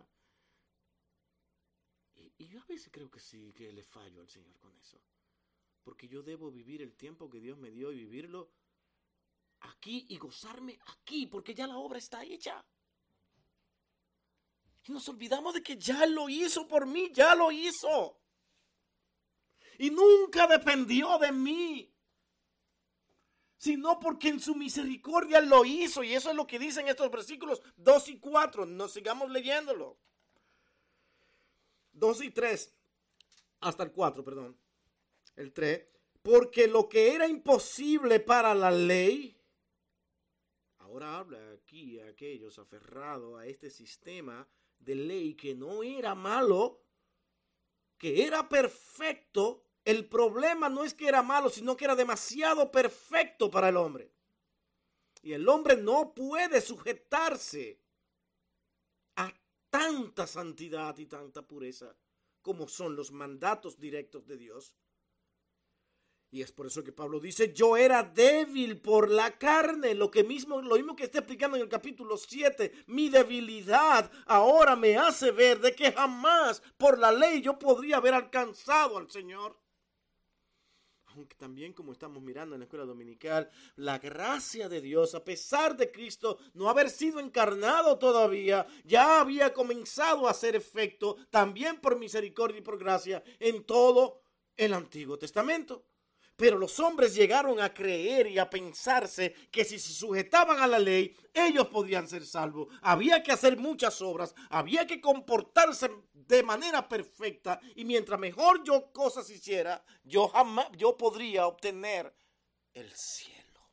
Y, a veces creo que sí, que le fallo al Señor con eso. Porque yo debo vivir el tiempo que Dios me dio y vivirlo aquí y gozarme aquí, porque ya la obra está hecha. Y nos olvidamos de que ya lo hizo por mí, ya lo hizo. Y nunca dependió de mí, sino porque en su misericordia lo hizo. Y eso es lo que dicen estos versículos 2 y 4. Nos sigamos leyéndolo. 2 y 3, hasta el 4, perdón. El 3. Porque lo que era imposible para la ley, ahora habla aquí a aquellos aferrados a este sistema de ley que no era malo, que era perfecto, el problema no es que era malo, sino que era demasiado perfecto para el hombre. Y el hombre no puede sujetarse a tanta santidad y tanta pureza como son los mandatos directos de Dios. Y es por eso que Pablo dice, yo era débil por la carne, lo, que mismo, lo mismo que está explicando en el capítulo 7, mi debilidad ahora me hace ver de que jamás por la ley yo podría haber alcanzado al Señor. Aunque también como estamos mirando en la escuela dominical, la gracia de Dios, a pesar de Cristo no haber sido encarnado todavía, ya había comenzado a hacer efecto también por misericordia y por gracia en todo el Antiguo Testamento. Pero los hombres llegaron a creer y a pensarse que si se sujetaban a la ley, ellos podían ser salvos. Había que hacer muchas obras, había que comportarse de manera perfecta y mientras mejor yo cosas hiciera, yo jamás yo podría obtener el cielo.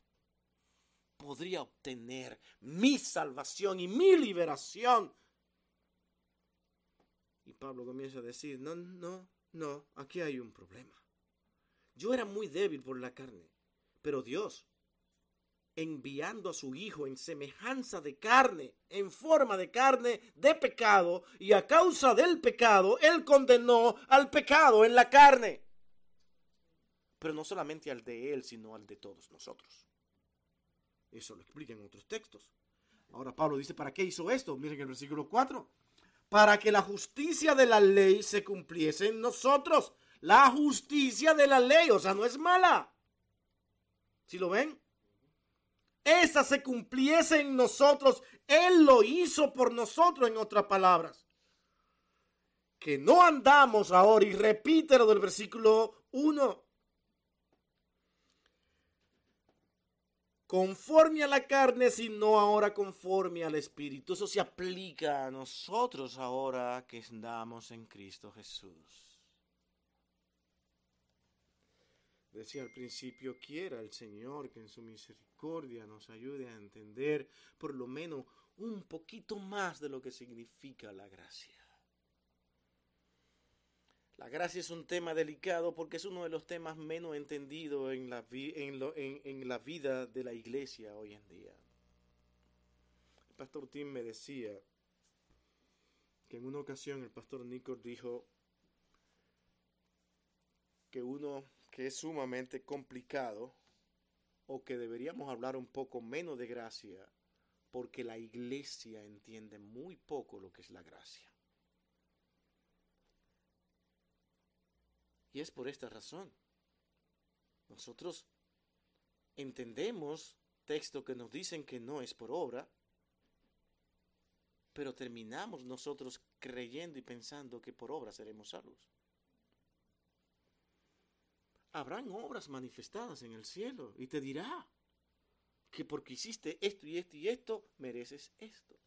Podría obtener mi salvación y mi liberación. Y Pablo comienza a decir, no, no, no, aquí hay un problema. Yo era muy débil por la carne, pero Dios, enviando a su Hijo en semejanza de carne, en forma de carne de pecado, y a causa del pecado, Él condenó al pecado en la carne. Pero no solamente al de Él, sino al de todos nosotros. Eso lo explica en otros textos. Ahora Pablo dice, ¿para qué hizo esto? Miren el versículo 4. Para que la justicia de la ley se cumpliese en nosotros la justicia de la ley, o sea, no es mala. ¿Si lo ven? Esa se cumpliese en nosotros. Él lo hizo por nosotros, en otras palabras. Que no andamos ahora, y repite lo del versículo 1. Conforme a la carne, sino ahora conforme al Espíritu. Eso se aplica a nosotros ahora que andamos en Cristo Jesús. Decía al principio, quiera el Señor que en su misericordia nos ayude a entender por lo menos un poquito más de lo que significa la gracia. La gracia es un tema delicado porque es uno de los temas menos entendidos en la, vida de la iglesia hoy en día. El pastor Tim me decía que en una ocasión el pastor Nico dijo que uno que es sumamente complicado o que deberíamos hablar un poco menos de gracia porque la iglesia entiende muy poco lo que es la gracia. Y es por esta razón. Nosotros entendemos textos que nos dicen que no es por obra, pero terminamos nosotros creyendo y pensando que por obra seremos salvos habrán obras manifestadas en el cielo y te dirá que porque hiciste esto y esto y esto, mereces esto.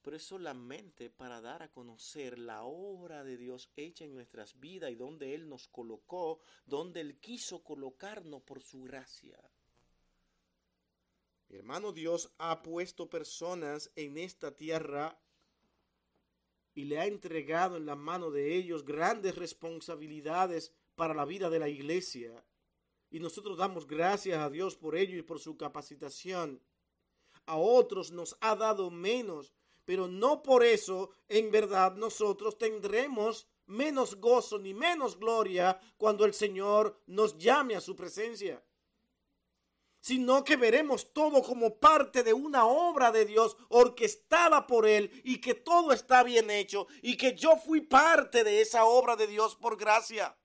pero es solamente para dar a conocer la obra de Dios hecha en nuestras vidas y donde Él nos colocó, donde Él quiso colocarnos por su gracia. Mi hermano Dios ha puesto personas en esta tierra y le ha entregado en la mano de ellos grandes responsabilidades para la vida de la iglesia. Y nosotros damos gracias a Dios por ello y por su capacitación. A otros nos ha dado menos, pero no por eso en verdad nosotros tendremos menos gozo ni menos gloria cuando el Señor nos llame a su presencia sino que veremos todo como parte de una obra de Dios orquestada por Él y que todo está bien hecho y que yo fui parte de esa obra de Dios por gracia.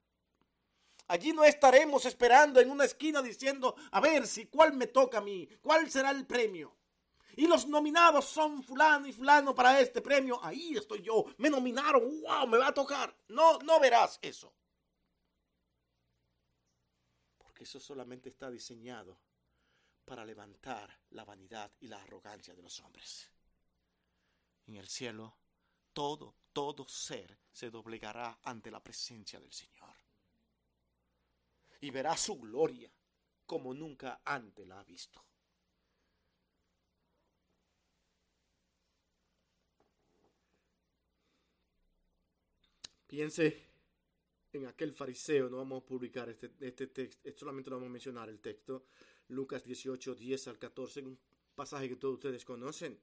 Allí no estaremos esperando en una esquina diciendo, a ver si cuál me toca a mí, cuál será el premio. Y los nominados son fulano y fulano para este premio. Ahí estoy yo. Me nominaron. Wow, me va a tocar. No, no verás eso. Porque eso solamente está diseñado para levantar la vanidad y la arrogancia de los hombres. En el cielo, todo, todo ser se doblegará ante la presencia del Señor. Y verá su gloria como nunca antes la ha visto. Piense en aquel fariseo, no vamos a publicar este, este texto, solamente lo vamos a mencionar el texto, Lucas 18, 10 al 14, un pasaje que todos ustedes conocen,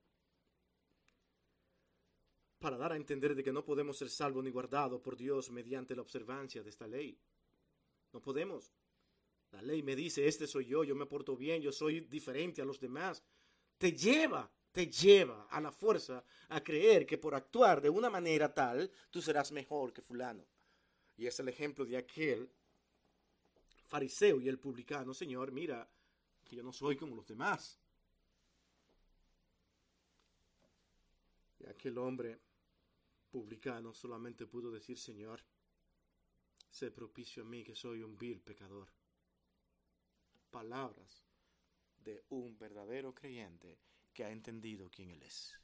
para dar a entender de que no podemos ser salvos ni guardados por Dios mediante la observancia de esta ley. No podemos. La ley me dice, este soy yo, yo me porto bien, yo soy diferente a los demás. Te lleva, te lleva a la fuerza a creer que por actuar de una manera tal, tú serás mejor que fulano. Y es el ejemplo de aquel fariseo y el publicano, Señor, mira, que yo no soy como los demás. Y aquel hombre publicano solamente pudo decir, Señor, sé propicio a mí que soy un vil pecador. Palabras de un verdadero creyente que ha entendido quién Él es.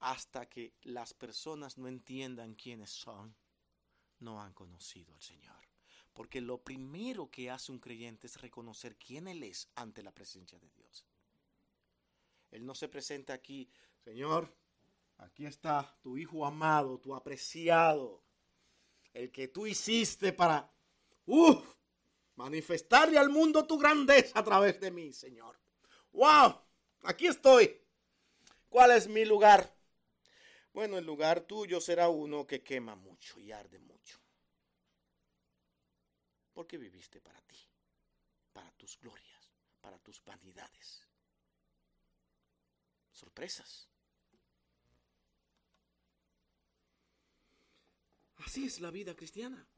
Hasta que las personas no entiendan quiénes son, no han conocido al Señor. Porque lo primero que hace un creyente es reconocer quién Él es ante la presencia de Dios. Él no se presenta aquí, Señor, aquí está tu Hijo amado, tu apreciado, el que tú hiciste para, manifestarle al mundo tu grandeza a través de mí, Señor. ¡Wow! Aquí estoy. ¿Cuál es mi lugar? Bueno, el lugar tuyo será uno que quema mucho y arde mucho porque viviste para ti, para tus glorias, para tus vanidades. Sorpresas. Así es la vida cristiana.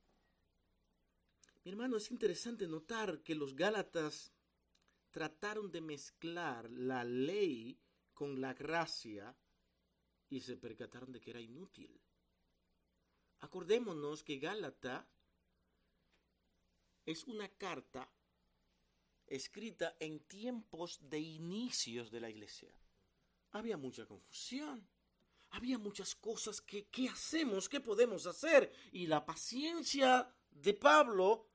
Mi hermano, es interesante notar que los Gálatas trataron de mezclar la ley con la gracia y se percataron de que era inútil. Acordémonos que Gálata es una carta escrita en tiempos de inicios de la iglesia. Había mucha confusión. Había muchas cosas que, ¿qué hacemos? ¿Qué podemos hacer? Y la paciencia de Pablo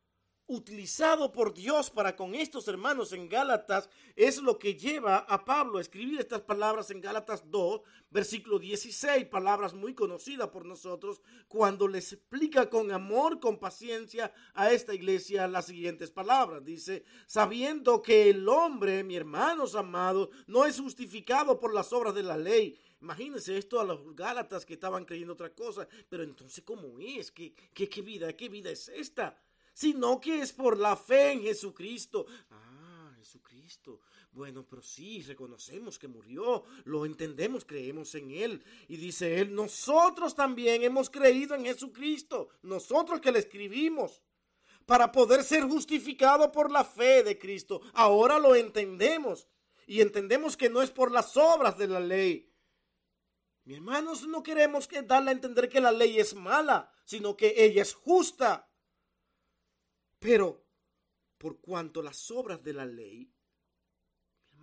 utilizado por Dios para con estos hermanos en Gálatas es lo que lleva a Pablo a escribir estas palabras en Gálatas 2, versículo 16, palabras muy conocidas por nosotros, cuando les explica con amor, con paciencia a esta iglesia las siguientes palabras. Dice, sabiendo que el hombre, mi hermanos amados, no es justificado por las obras de la ley, Imagínense esto a los Gálatas que estaban creyendo otra cosa. Pero entonces, ¿cómo es? ¿Qué, qué, vida? ¿Qué vida es esta? sino que es por la fe en Jesucristo. Ah, Jesucristo. Bueno, pero sí, reconocemos que murió, lo entendemos, creemos en Él. Y dice Él, nosotros también hemos creído en Jesucristo, nosotros que le escribimos, para poder ser justificado por la fe de Cristo. Ahora lo entendemos y entendemos que no es por las obras de la ley. Mi hermanos, no queremos que darle a entender que la ley es mala, sino que ella es justa. Pero por cuanto las obras de la ley,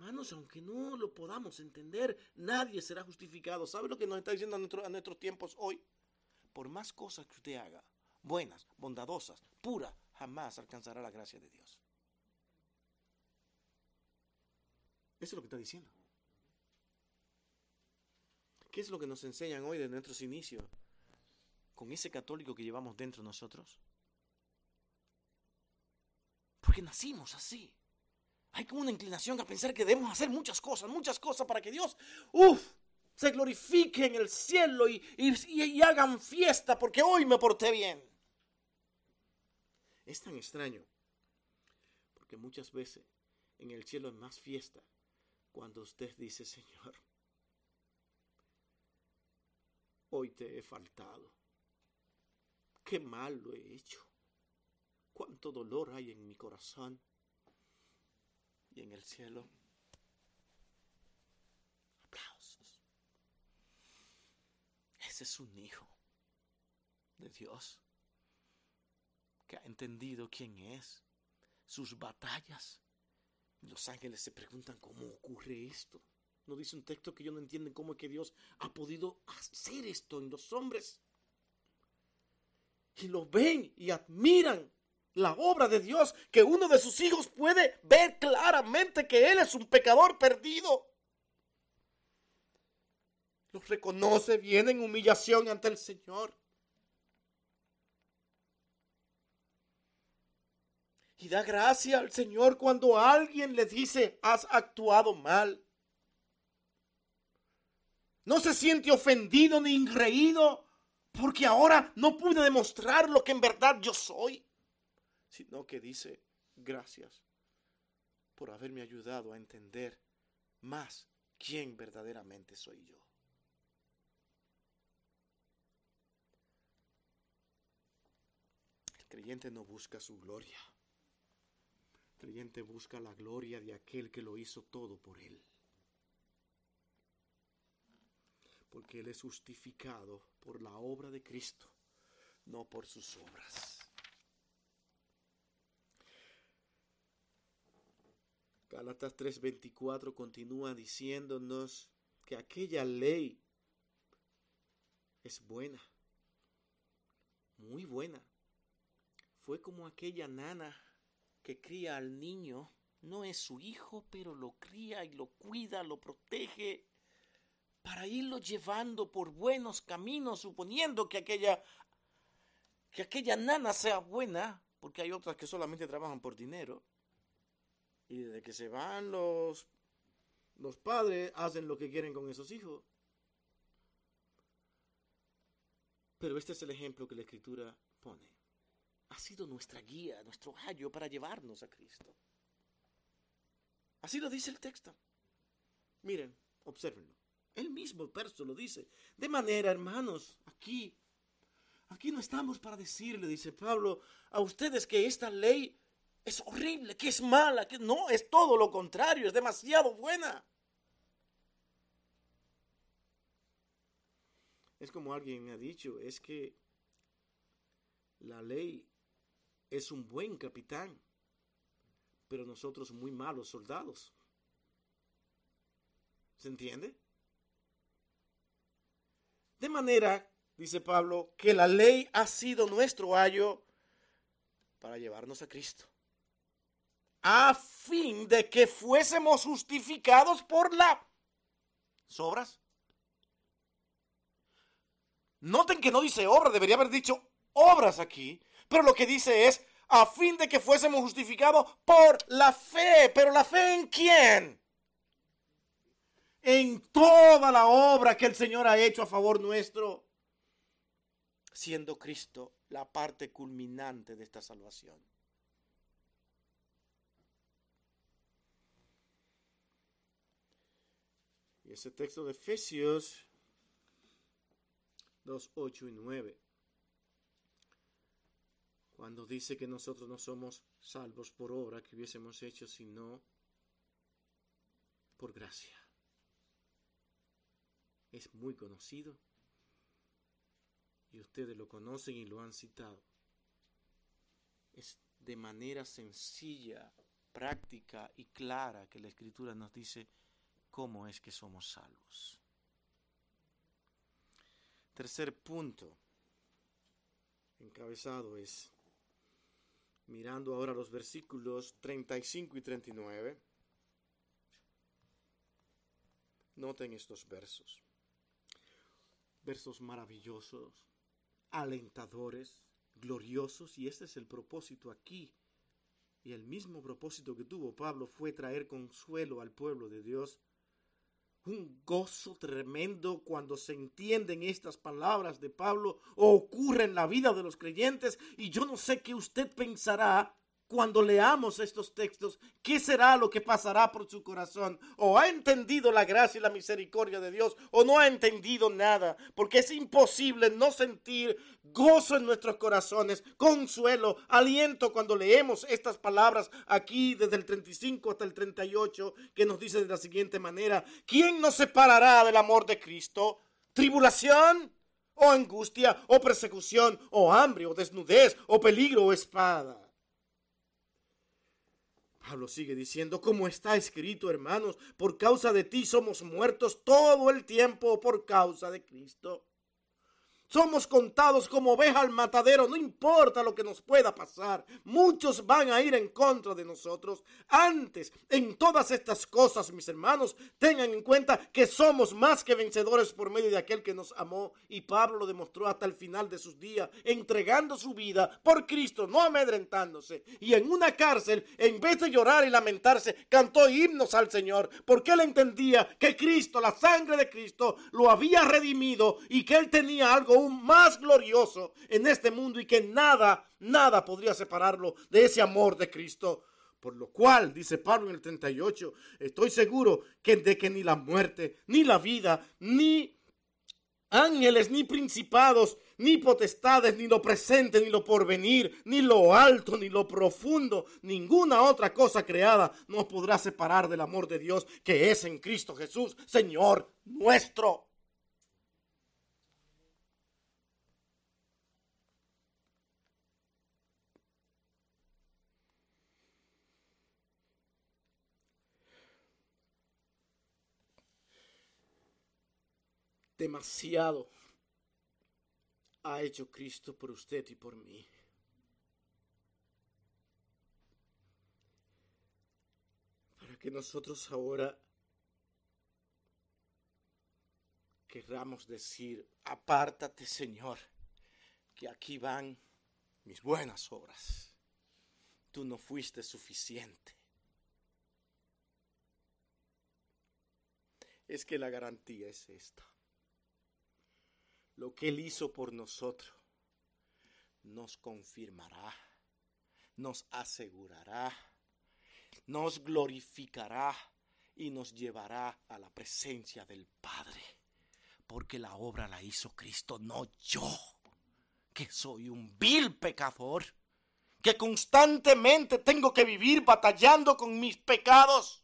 Hermanos, aunque no lo podamos entender, nadie será justificado. ¿Sabe lo que nos está diciendo a, a nuestros tiempos hoy? Por más cosas que usted haga, buenas, bondadosas, puras, jamás alcanzará la gracia de Dios. Eso es lo que está diciendo. ¿Qué es lo que nos enseñan hoy de nuestros inicios con ese católico que llevamos dentro de nosotros? Porque nacimos así. Hay como una inclinación a pensar que debemos hacer muchas cosas, muchas cosas para que Dios, uff, se glorifique en el cielo y, y hagan fiesta porque hoy me porté bien. Es tan extraño, porque muchas veces en el cielo es más fiesta cuando usted dice, Señor, hoy te he faltado. Qué mal lo he hecho. Cuánto dolor hay en mi corazón y en el cielo. Aplausos. Ese es un hijo de Dios que ha entendido quién es, sus batallas. Los ángeles se preguntan cómo ocurre esto. No dice un texto que yo no entienden cómo es que Dios ha podido hacer esto en los hombres. Y lo ven y admiran la obra de Dios, que uno de sus hijos puede ver claramente que Él es un pecador perdido. Los reconoce, viene en humillación ante el Señor. Y da gracia al Señor cuando alguien le dice, has actuado mal no se siente ofendido ni ingreído porque ahora no pude demostrar lo que en verdad yo soy, sino que dice, gracias por haberme ayudado a entender más quién verdaderamente soy yo. El creyente no busca su gloria. El creyente busca la gloria de aquel que lo hizo todo por él. Porque Él es justificado por la obra de Cristo, no por sus obras. Gálatas 3:24 continúa diciéndonos que aquella ley es buena, muy buena. Fue como aquella nana que cría al niño, no es su hijo, pero lo cría y lo cuida, lo protege para irlo llevando por buenos caminos, suponiendo que aquella, que aquella nana sea buena, porque hay otras que solamente trabajan por dinero. Y desde que se van los, los padres, hacen lo que quieren con esos hijos. Pero este es el ejemplo que la escritura pone. Ha sido nuestra guía, nuestro gallo para llevarnos a Cristo. Así lo dice el texto. Miren, observenlo. El mismo verso lo dice. De manera, hermanos, aquí, aquí no estamos para decirle, dice Pablo, a ustedes que esta ley es horrible, que es mala, que no, es todo lo contrario, es demasiado buena. Es como alguien me ha dicho, es que la ley es un buen capitán, pero nosotros muy malos soldados. ¿Se entiende? De manera, dice Pablo, que la ley ha sido nuestro ayo para llevarnos a Cristo. A fin de que fuésemos justificados por las obras. Noten que no dice obra, debería haber dicho obras aquí, pero lo que dice es a fin de que fuésemos justificados por la fe. ¿Pero la fe en quién? En toda la obra que el Señor ha hecho a favor nuestro, siendo Cristo la parte culminante de esta salvación. Y ese texto de Efesios 2, 8 y 9, cuando dice que nosotros no somos salvos por obra que hubiésemos hecho, sino por gracia es muy conocido y ustedes lo conocen y lo han citado. Es de manera sencilla práctica y clara que la Escritura nos dice cómo es que somos salvos. Tercer punto encabezado es, mirando ahora los versículos 35 y 39, noten estos versos, versos maravillosos, alentadores, gloriosos, y este es el propósito aquí. Y el mismo propósito que tuvo Pablo fue traer consuelo al pueblo de Dios un gozo tremendo cuando se entienden estas palabras de Pablo ocurre en la vida de los creyentes y yo no sé qué usted pensará cuando leamos estos textos, ¿qué será lo que pasará por su corazón? ¿O ha entendido la gracia y la misericordia de Dios o no ha entendido nada? Porque es imposible no sentir gozo en nuestros corazones, consuelo, aliento cuando leemos estas palabras aquí desde el 35 hasta el 38 que nos dice de la siguiente manera, ¿quién nos separará del amor de Cristo? ¿Tribulación? ¿O angustia? ¿O persecución? ¿O hambre? ¿O desnudez? ¿O peligro? ¿O espada? Pablo sigue diciendo, como está escrito, hermanos, por causa de ti somos muertos todo el tiempo por causa de Cristo. Somos contados como oveja al matadero, no importa lo que nos pueda pasar. Muchos van a ir en contra de nosotros. Antes, en todas estas cosas, mis hermanos, tengan en cuenta que somos más que vencedores por medio de aquel que nos amó. Y Pablo lo demostró hasta el final de sus días, entregando su vida por Cristo, no amedrentándose. Y en una cárcel, en vez de llorar y lamentarse, cantó himnos al Señor, porque él entendía que Cristo, la sangre de Cristo, lo había redimido y que él tenía algo más glorioso en este mundo y que nada, nada podría separarlo de ese amor de Cristo. Por lo cual, dice Pablo en el 38, estoy seguro que de que ni la muerte, ni la vida, ni ángeles, ni principados, ni potestades, ni lo presente, ni lo porvenir, ni lo alto, ni lo profundo, ninguna otra cosa creada nos podrá separar del amor de Dios que es en Cristo Jesús, Señor nuestro. Demasiado ha hecho Cristo por usted y por mí. Para que nosotros ahora querramos decir, apártate Señor, que aquí van mis buenas obras. Tú no fuiste suficiente. Es que la garantía es esta lo que Él hizo por nosotros, nos confirmará, nos asegurará, nos glorificará y nos llevará a la presencia del Padre. Porque la obra la hizo Cristo, no yo, que soy un vil pecador, que constantemente tengo que vivir batallando con mis pecados.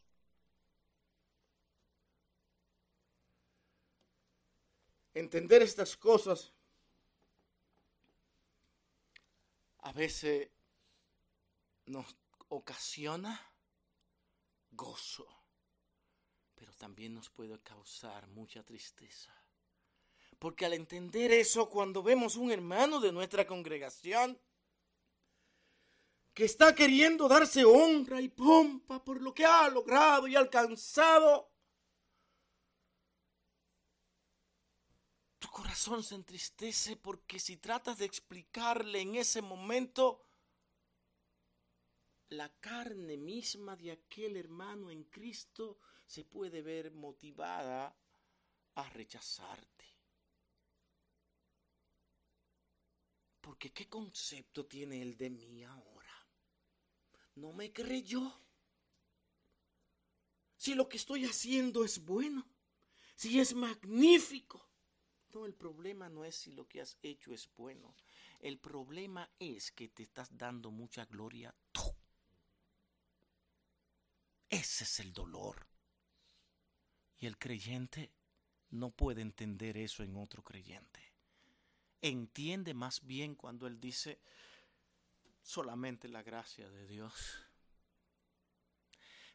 Entender estas cosas a veces nos ocasiona gozo, pero también nos puede causar mucha tristeza. Porque al entender eso, cuando vemos un hermano de nuestra congregación que está queriendo darse honra y pompa por lo que ha logrado y alcanzado, corazón se entristece porque si tratas de explicarle en ese momento, la carne misma de aquel hermano en Cristo se puede ver motivada a rechazarte. Porque ¿qué concepto tiene él de mí ahora? ¿No me creyó? Si lo que estoy haciendo es bueno, si es magnífico, no, el problema no es si lo que has hecho es bueno. El problema es que te estás dando mucha gloria tú. Ese es el dolor. Y el creyente no puede entender eso en otro creyente. Entiende más bien cuando él dice solamente la gracia de Dios.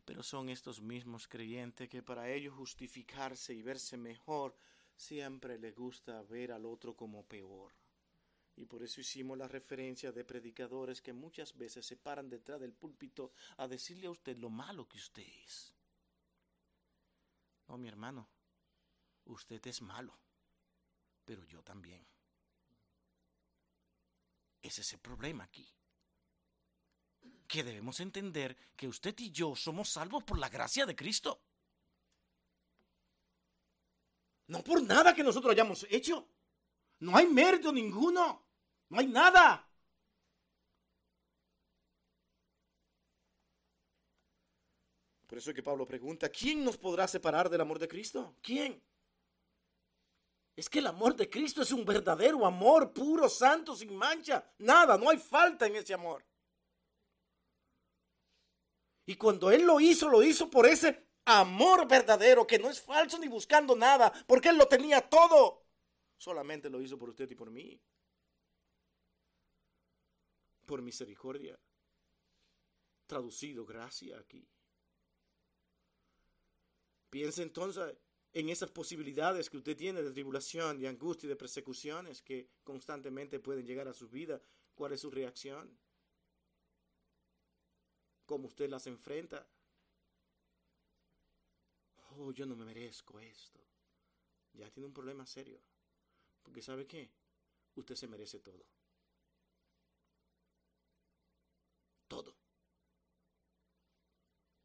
Pero son estos mismos creyentes que para ellos justificarse y verse mejor, siempre les gusta ver al otro como peor. Y por eso hicimos la referencia de predicadores que muchas veces se paran detrás del púlpito a decirle a usted lo malo que usted es. No, mi hermano, usted es malo, pero yo también. Ese es el problema aquí. Que debemos entender que usted y yo somos salvos por la gracia de Cristo. No por nada que nosotros hayamos hecho. No hay mérito ninguno. No hay nada. Por eso es que Pablo pregunta, ¿quién nos podrá separar del amor de Cristo? ¿Quién? Es que el amor de Cristo es un verdadero amor, puro, santo, sin mancha. Nada, no hay falta en ese amor. Y cuando Él lo hizo, lo hizo por ese amor verdadero, que no es falso ni buscando nada, porque Él lo tenía todo. Solamente lo hizo por usted y por mí. Por misericordia. Traducido, gracia aquí. Piensa entonces en esas posibilidades que usted tiene de tribulación, de angustia y de persecuciones que constantemente pueden llegar a su vida. ¿Cuál es su reacción? ¿Cómo usted las enfrenta? Oh, yo no me merezco esto. Ya tiene un problema serio. Porque ¿sabe qué? Usted se merece todo. Todo.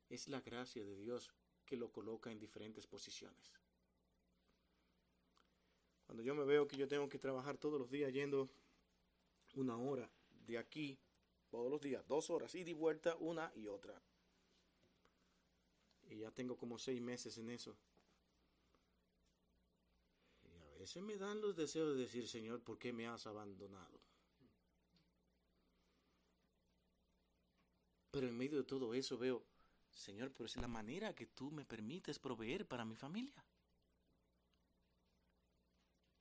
Es la gracia de Dios que lo coloca en diferentes posiciones. Cuando yo me veo que yo tengo que trabajar todos los días yendo una hora de aquí, todos los días, dos horas, y de vuelta una y otra. Y ya tengo como seis meses en eso. Y a veces me dan los deseos de decir, Señor, ¿por qué me has abandonado? Pero en medio de todo eso veo, Señor, pero es la manera que tú me permites proveer para mi familia.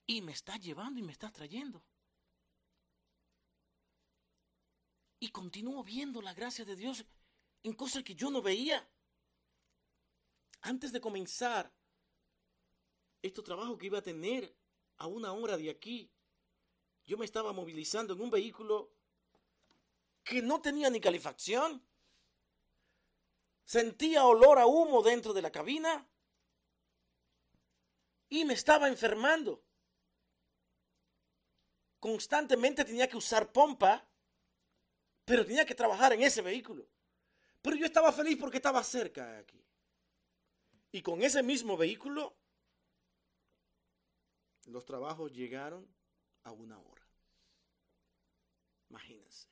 Y me estás llevando y me estás trayendo. Y continúo viendo la gracia de Dios en cosas que yo no veía. Antes de comenzar este trabajo que iba a tener a una hora de aquí, yo me estaba movilizando en un vehículo que no tenía ni calefacción. Sentía olor a humo dentro de la cabina y me estaba enfermando. Constantemente tenía que usar pompa, pero tenía que trabajar en ese vehículo. Pero yo estaba feliz porque estaba cerca aquí. Y con ese mismo vehículo, los trabajos llegaron a una hora. Imagínense.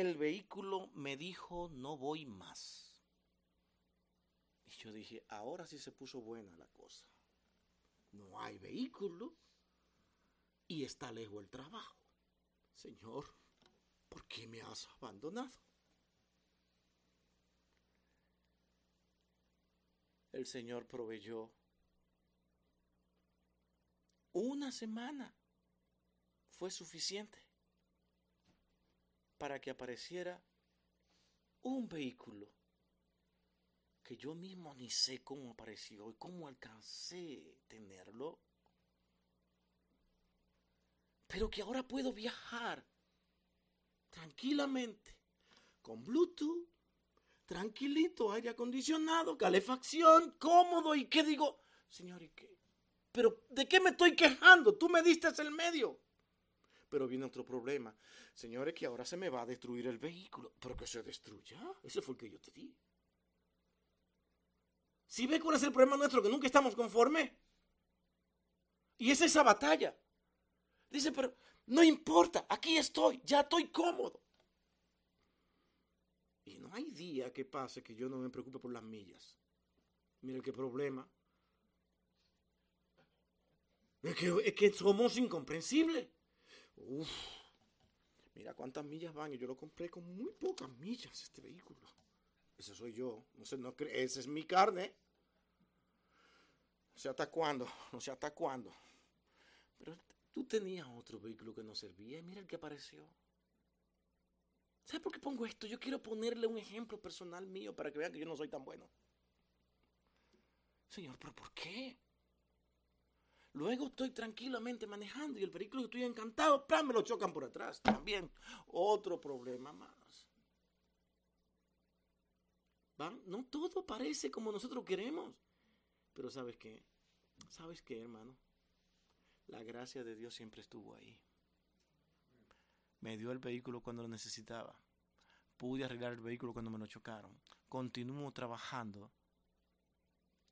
el vehículo me dijo no voy más. Y yo dije, ahora sí se puso buena la cosa. No hay vehículo y está lejos el trabajo. Señor, ¿por qué me has abandonado? El Señor proveyó una semana. Fue suficiente para que apareciera un vehículo que yo mismo ni sé cómo apareció y cómo alcancé tenerlo, pero que ahora puedo viajar tranquilamente con Bluetooth, tranquilito, aire acondicionado, calefacción, cómodo y qué digo, señor, ¿y qué? Pero ¿de qué me estoy quejando? Tú me diste el medio. Pero viene otro problema. Señores, que ahora se me va a destruir el vehículo. Pero que se destruya. Ese fue el que yo te di. Si ve cuál es el problema nuestro, que nunca estamos conformes. Y es esa batalla. Dice, pero no importa, aquí estoy, ya estoy cómodo. Hay día que pase que yo no me preocupe por las millas. Mire qué problema. Es que, es que somos incomprensibles. Uf, mira cuántas millas van y yo lo compré con muy pocas millas este vehículo. Ese soy yo, no sé, no cree, esa es mi carne. No sé hasta cuándo, no sé hasta cuándo. Pero tú tenías otro vehículo que no servía y mira el que apareció. ¿Sabe por qué pongo esto? Yo quiero ponerle un ejemplo personal mío para que vean que yo no soy tan bueno. Señor, pero ¿por qué? Luego estoy tranquilamente manejando y el vehículo que estoy encantado, ¡pam! me lo chocan por atrás. También otro problema más. ¿Van? No todo parece como nosotros queremos. Pero ¿sabes qué? ¿Sabes qué, hermano? La gracia de Dios siempre estuvo ahí. Me dio el vehículo cuando lo necesitaba. Pude arreglar el vehículo cuando me lo chocaron. Continúo trabajando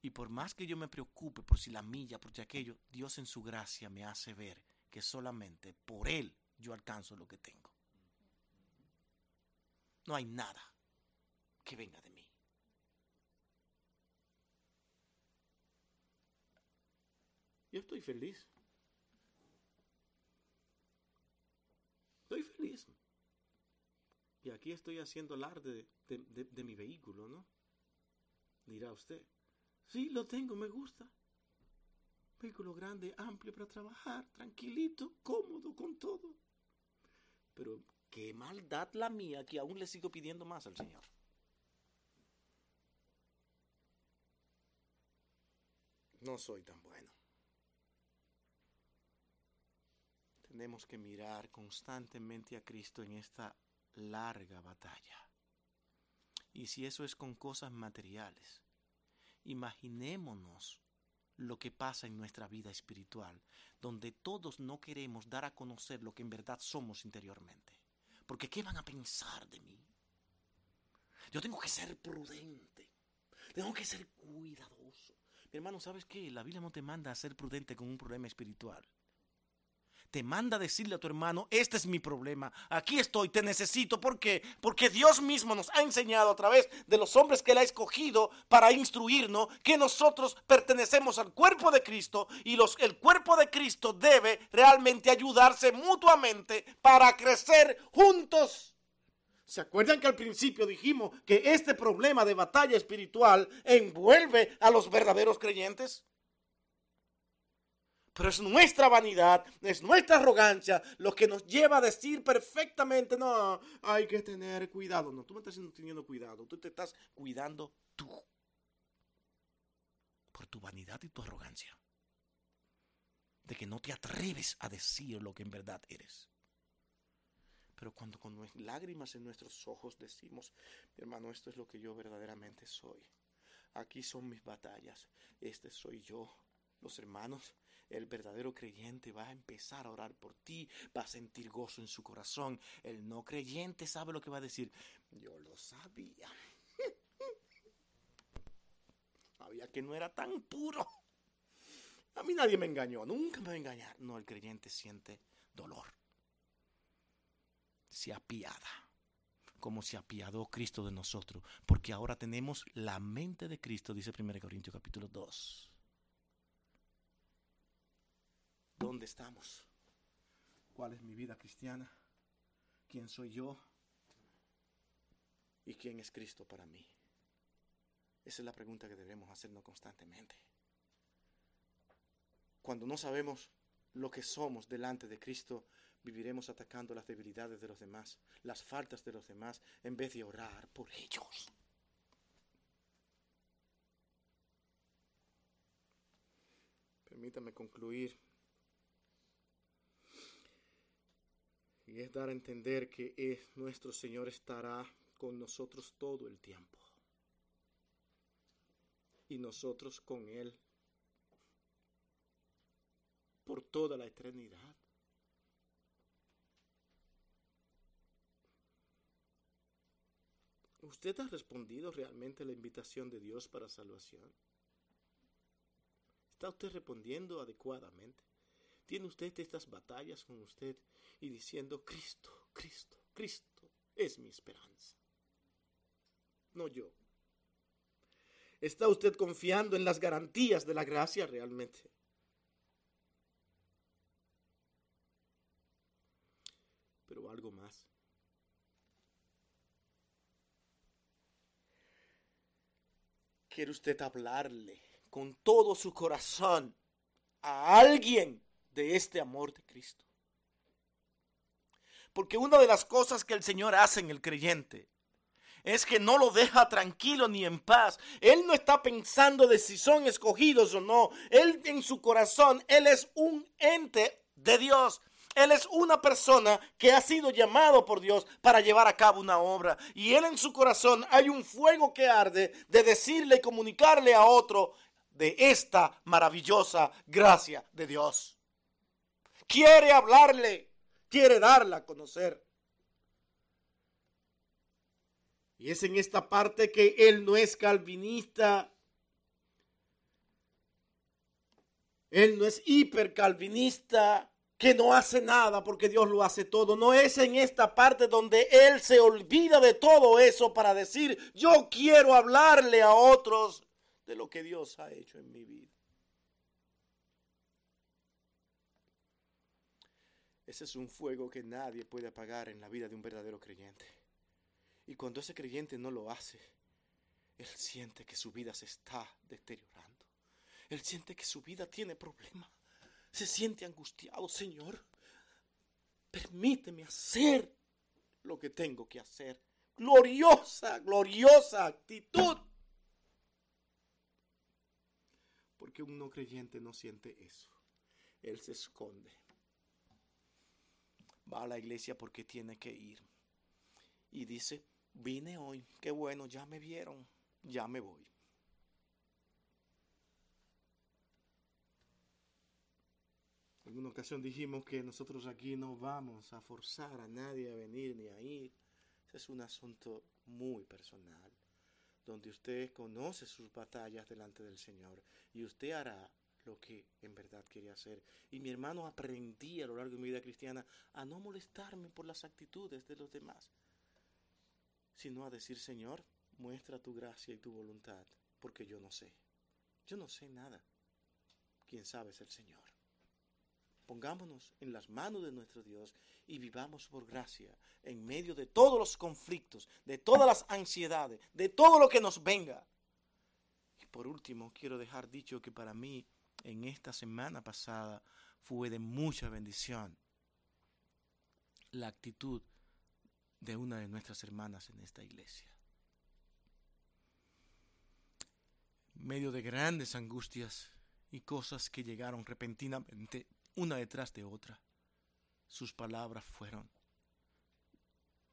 y por más que yo me preocupe por si la milla, por si aquello, Dios en su gracia me hace ver que solamente por Él yo alcanzo lo que tengo. No hay nada que venga de mí. Yo estoy feliz. Estoy feliz. Y aquí estoy haciendo alarde de, de, de mi vehículo, ¿no? Dirá usted. Sí, lo tengo, me gusta. Vehículo grande, amplio para trabajar, tranquilito, cómodo con todo. Pero qué maldad la mía que aún le sigo pidiendo más al Señor. No soy tan bueno. Tenemos que mirar constantemente a Cristo en esta larga batalla. Y si eso es con cosas materiales, Imaginémonos lo que pasa en nuestra vida espiritual, donde todos no queremos dar a conocer lo que en verdad somos interiormente. Porque ¿qué van a pensar de mí? Yo tengo que ser prudente, tengo que ser cuidadoso. Mi hermano, ¿sabes qué? La Biblia no te manda a ser prudente con un problema espiritual te manda a decirle a tu hermano, este es mi problema, aquí estoy, te necesito. ¿Por qué? Porque Dios mismo nos ha enseñado a través de los hombres que Él ha escogido para instruirnos que nosotros pertenecemos al cuerpo de Cristo y los, el cuerpo de Cristo debe realmente ayudarse mutuamente para crecer juntos. ¿Se acuerdan que al principio dijimos que este problema de batalla espiritual envuelve a los verdaderos creyentes? Pero es nuestra vanidad, es nuestra arrogancia lo que nos lleva a decir perfectamente, no, hay que tener cuidado. No, tú no estás teniendo cuidado, tú te estás cuidando tú. Por tu vanidad y tu arrogancia. De que no te atreves a decir lo que en verdad eres. Pero cuando con lágrimas en nuestros ojos decimos, hermano, esto es lo que yo verdaderamente soy. Aquí son mis batallas. Este soy yo. Los hermanos el verdadero creyente va a empezar a orar por ti, va a sentir gozo en su corazón. El no creyente sabe lo que va a decir. Yo lo sabía. Sabía que no era tan puro. A mí nadie me engañó, nunca me va a engañar. No, el creyente siente dolor. Se apiada, como se apiadó Cristo de nosotros, porque ahora tenemos la mente de Cristo, dice 1 Corintios capítulo 2. ¿Dónde estamos? ¿Cuál es mi vida cristiana? ¿Quién soy yo? ¿Y quién es Cristo para mí? Esa es la pregunta que debemos hacernos constantemente. Cuando no sabemos lo que somos delante de Cristo, viviremos atacando las debilidades de los demás, las faltas de los demás, en vez de orar por ellos. Permítame concluir Y es dar a entender que nuestro Señor estará con nosotros todo el tiempo. Y nosotros con Él por toda la eternidad. ¿Usted ha respondido realmente a la invitación de Dios para salvación? ¿Está usted respondiendo adecuadamente? ¿Tiene usted estas batallas con usted y diciendo, Cristo, Cristo, Cristo es mi esperanza? No yo. ¿Está usted confiando en las garantías de la gracia realmente? Pero algo más. ¿Quiere usted hablarle con todo su corazón a alguien de este amor de Cristo. Porque una de las cosas que el Señor hace en el creyente es que no lo deja tranquilo ni en paz. Él no está pensando de si son escogidos o no. Él en su corazón, Él es un ente de Dios. Él es una persona que ha sido llamado por Dios para llevar a cabo una obra. Y Él en su corazón hay un fuego que arde de decirle y comunicarle a otro de esta maravillosa gracia de Dios. Quiere hablarle, quiere darla a conocer. Y es en esta parte que él no es calvinista. Él no es hipercalvinista, que no hace nada porque Dios lo hace todo. No es en esta parte donde Él se olvida de todo eso para decir, yo quiero hablarle a otros de lo que Dios ha hecho en mi vida. Ese es un fuego que nadie puede apagar en la vida de un verdadero creyente. Y cuando ese creyente no lo hace, él siente que su vida se está deteriorando. Él siente que su vida tiene problemas. Se siente angustiado, Señor. Permíteme hacer lo que tengo que hacer. Gloriosa, gloriosa actitud. Porque un no creyente no siente eso. Él se esconde. Va a la iglesia porque tiene que ir. Y dice, Vine hoy, qué bueno, ya me vieron, ya me voy. En una ocasión dijimos que nosotros aquí no vamos a forzar a nadie a venir ni a ir. Ese es un asunto muy personal, donde usted conoce sus batallas delante del Señor y usted hará lo que en verdad quiere hacer. Y mi hermano aprendí a lo largo de mi vida cristiana a no molestarme por las actitudes de los demás sino a decir, Señor, muestra tu gracia y tu voluntad, porque yo no sé. Yo no sé nada. Quien sabe es el Señor. Pongámonos en las manos de nuestro Dios y vivamos por gracia en medio de todos los conflictos, de todas las ansiedades, de todo lo que nos venga. Y por último, quiero dejar dicho que para mí en esta semana pasada fue de mucha bendición la actitud de una de nuestras hermanas en esta iglesia. Medio de grandes angustias y cosas que llegaron repentinamente una detrás de otra, sus palabras fueron,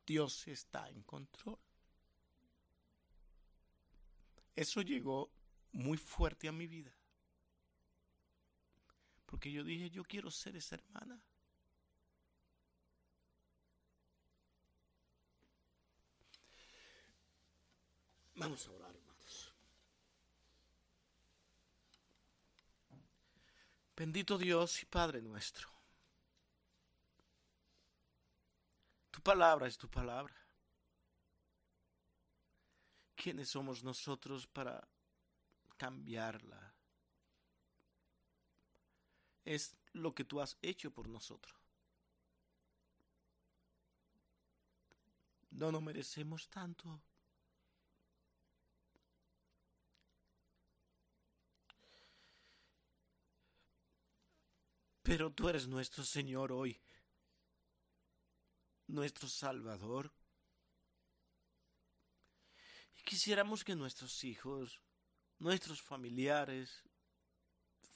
Dios está en control. Eso llegó muy fuerte a mi vida. Porque yo dije, yo quiero ser esa hermana. Vamos a orar, hermanos. Bendito Dios y Padre nuestro. Tu palabra es tu palabra. ¿Quiénes somos nosotros para cambiarla? Es lo que tú has hecho por nosotros. No nos merecemos tanto. Pero tú eres nuestro Señor hoy, nuestro Salvador. Y quisiéramos que nuestros hijos, nuestros familiares,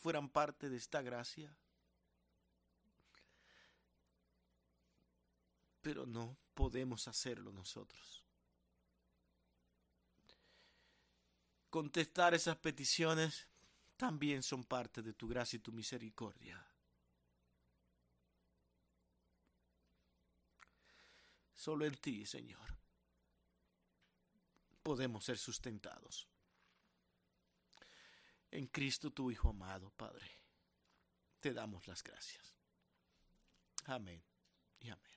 fueran parte de esta gracia. Pero no podemos hacerlo nosotros. Contestar esas peticiones también son parte de tu gracia y tu misericordia. Solo en ti, Señor, podemos ser sustentados. En Cristo, tu Hijo amado, Padre, te damos las gracias. Amén y amén.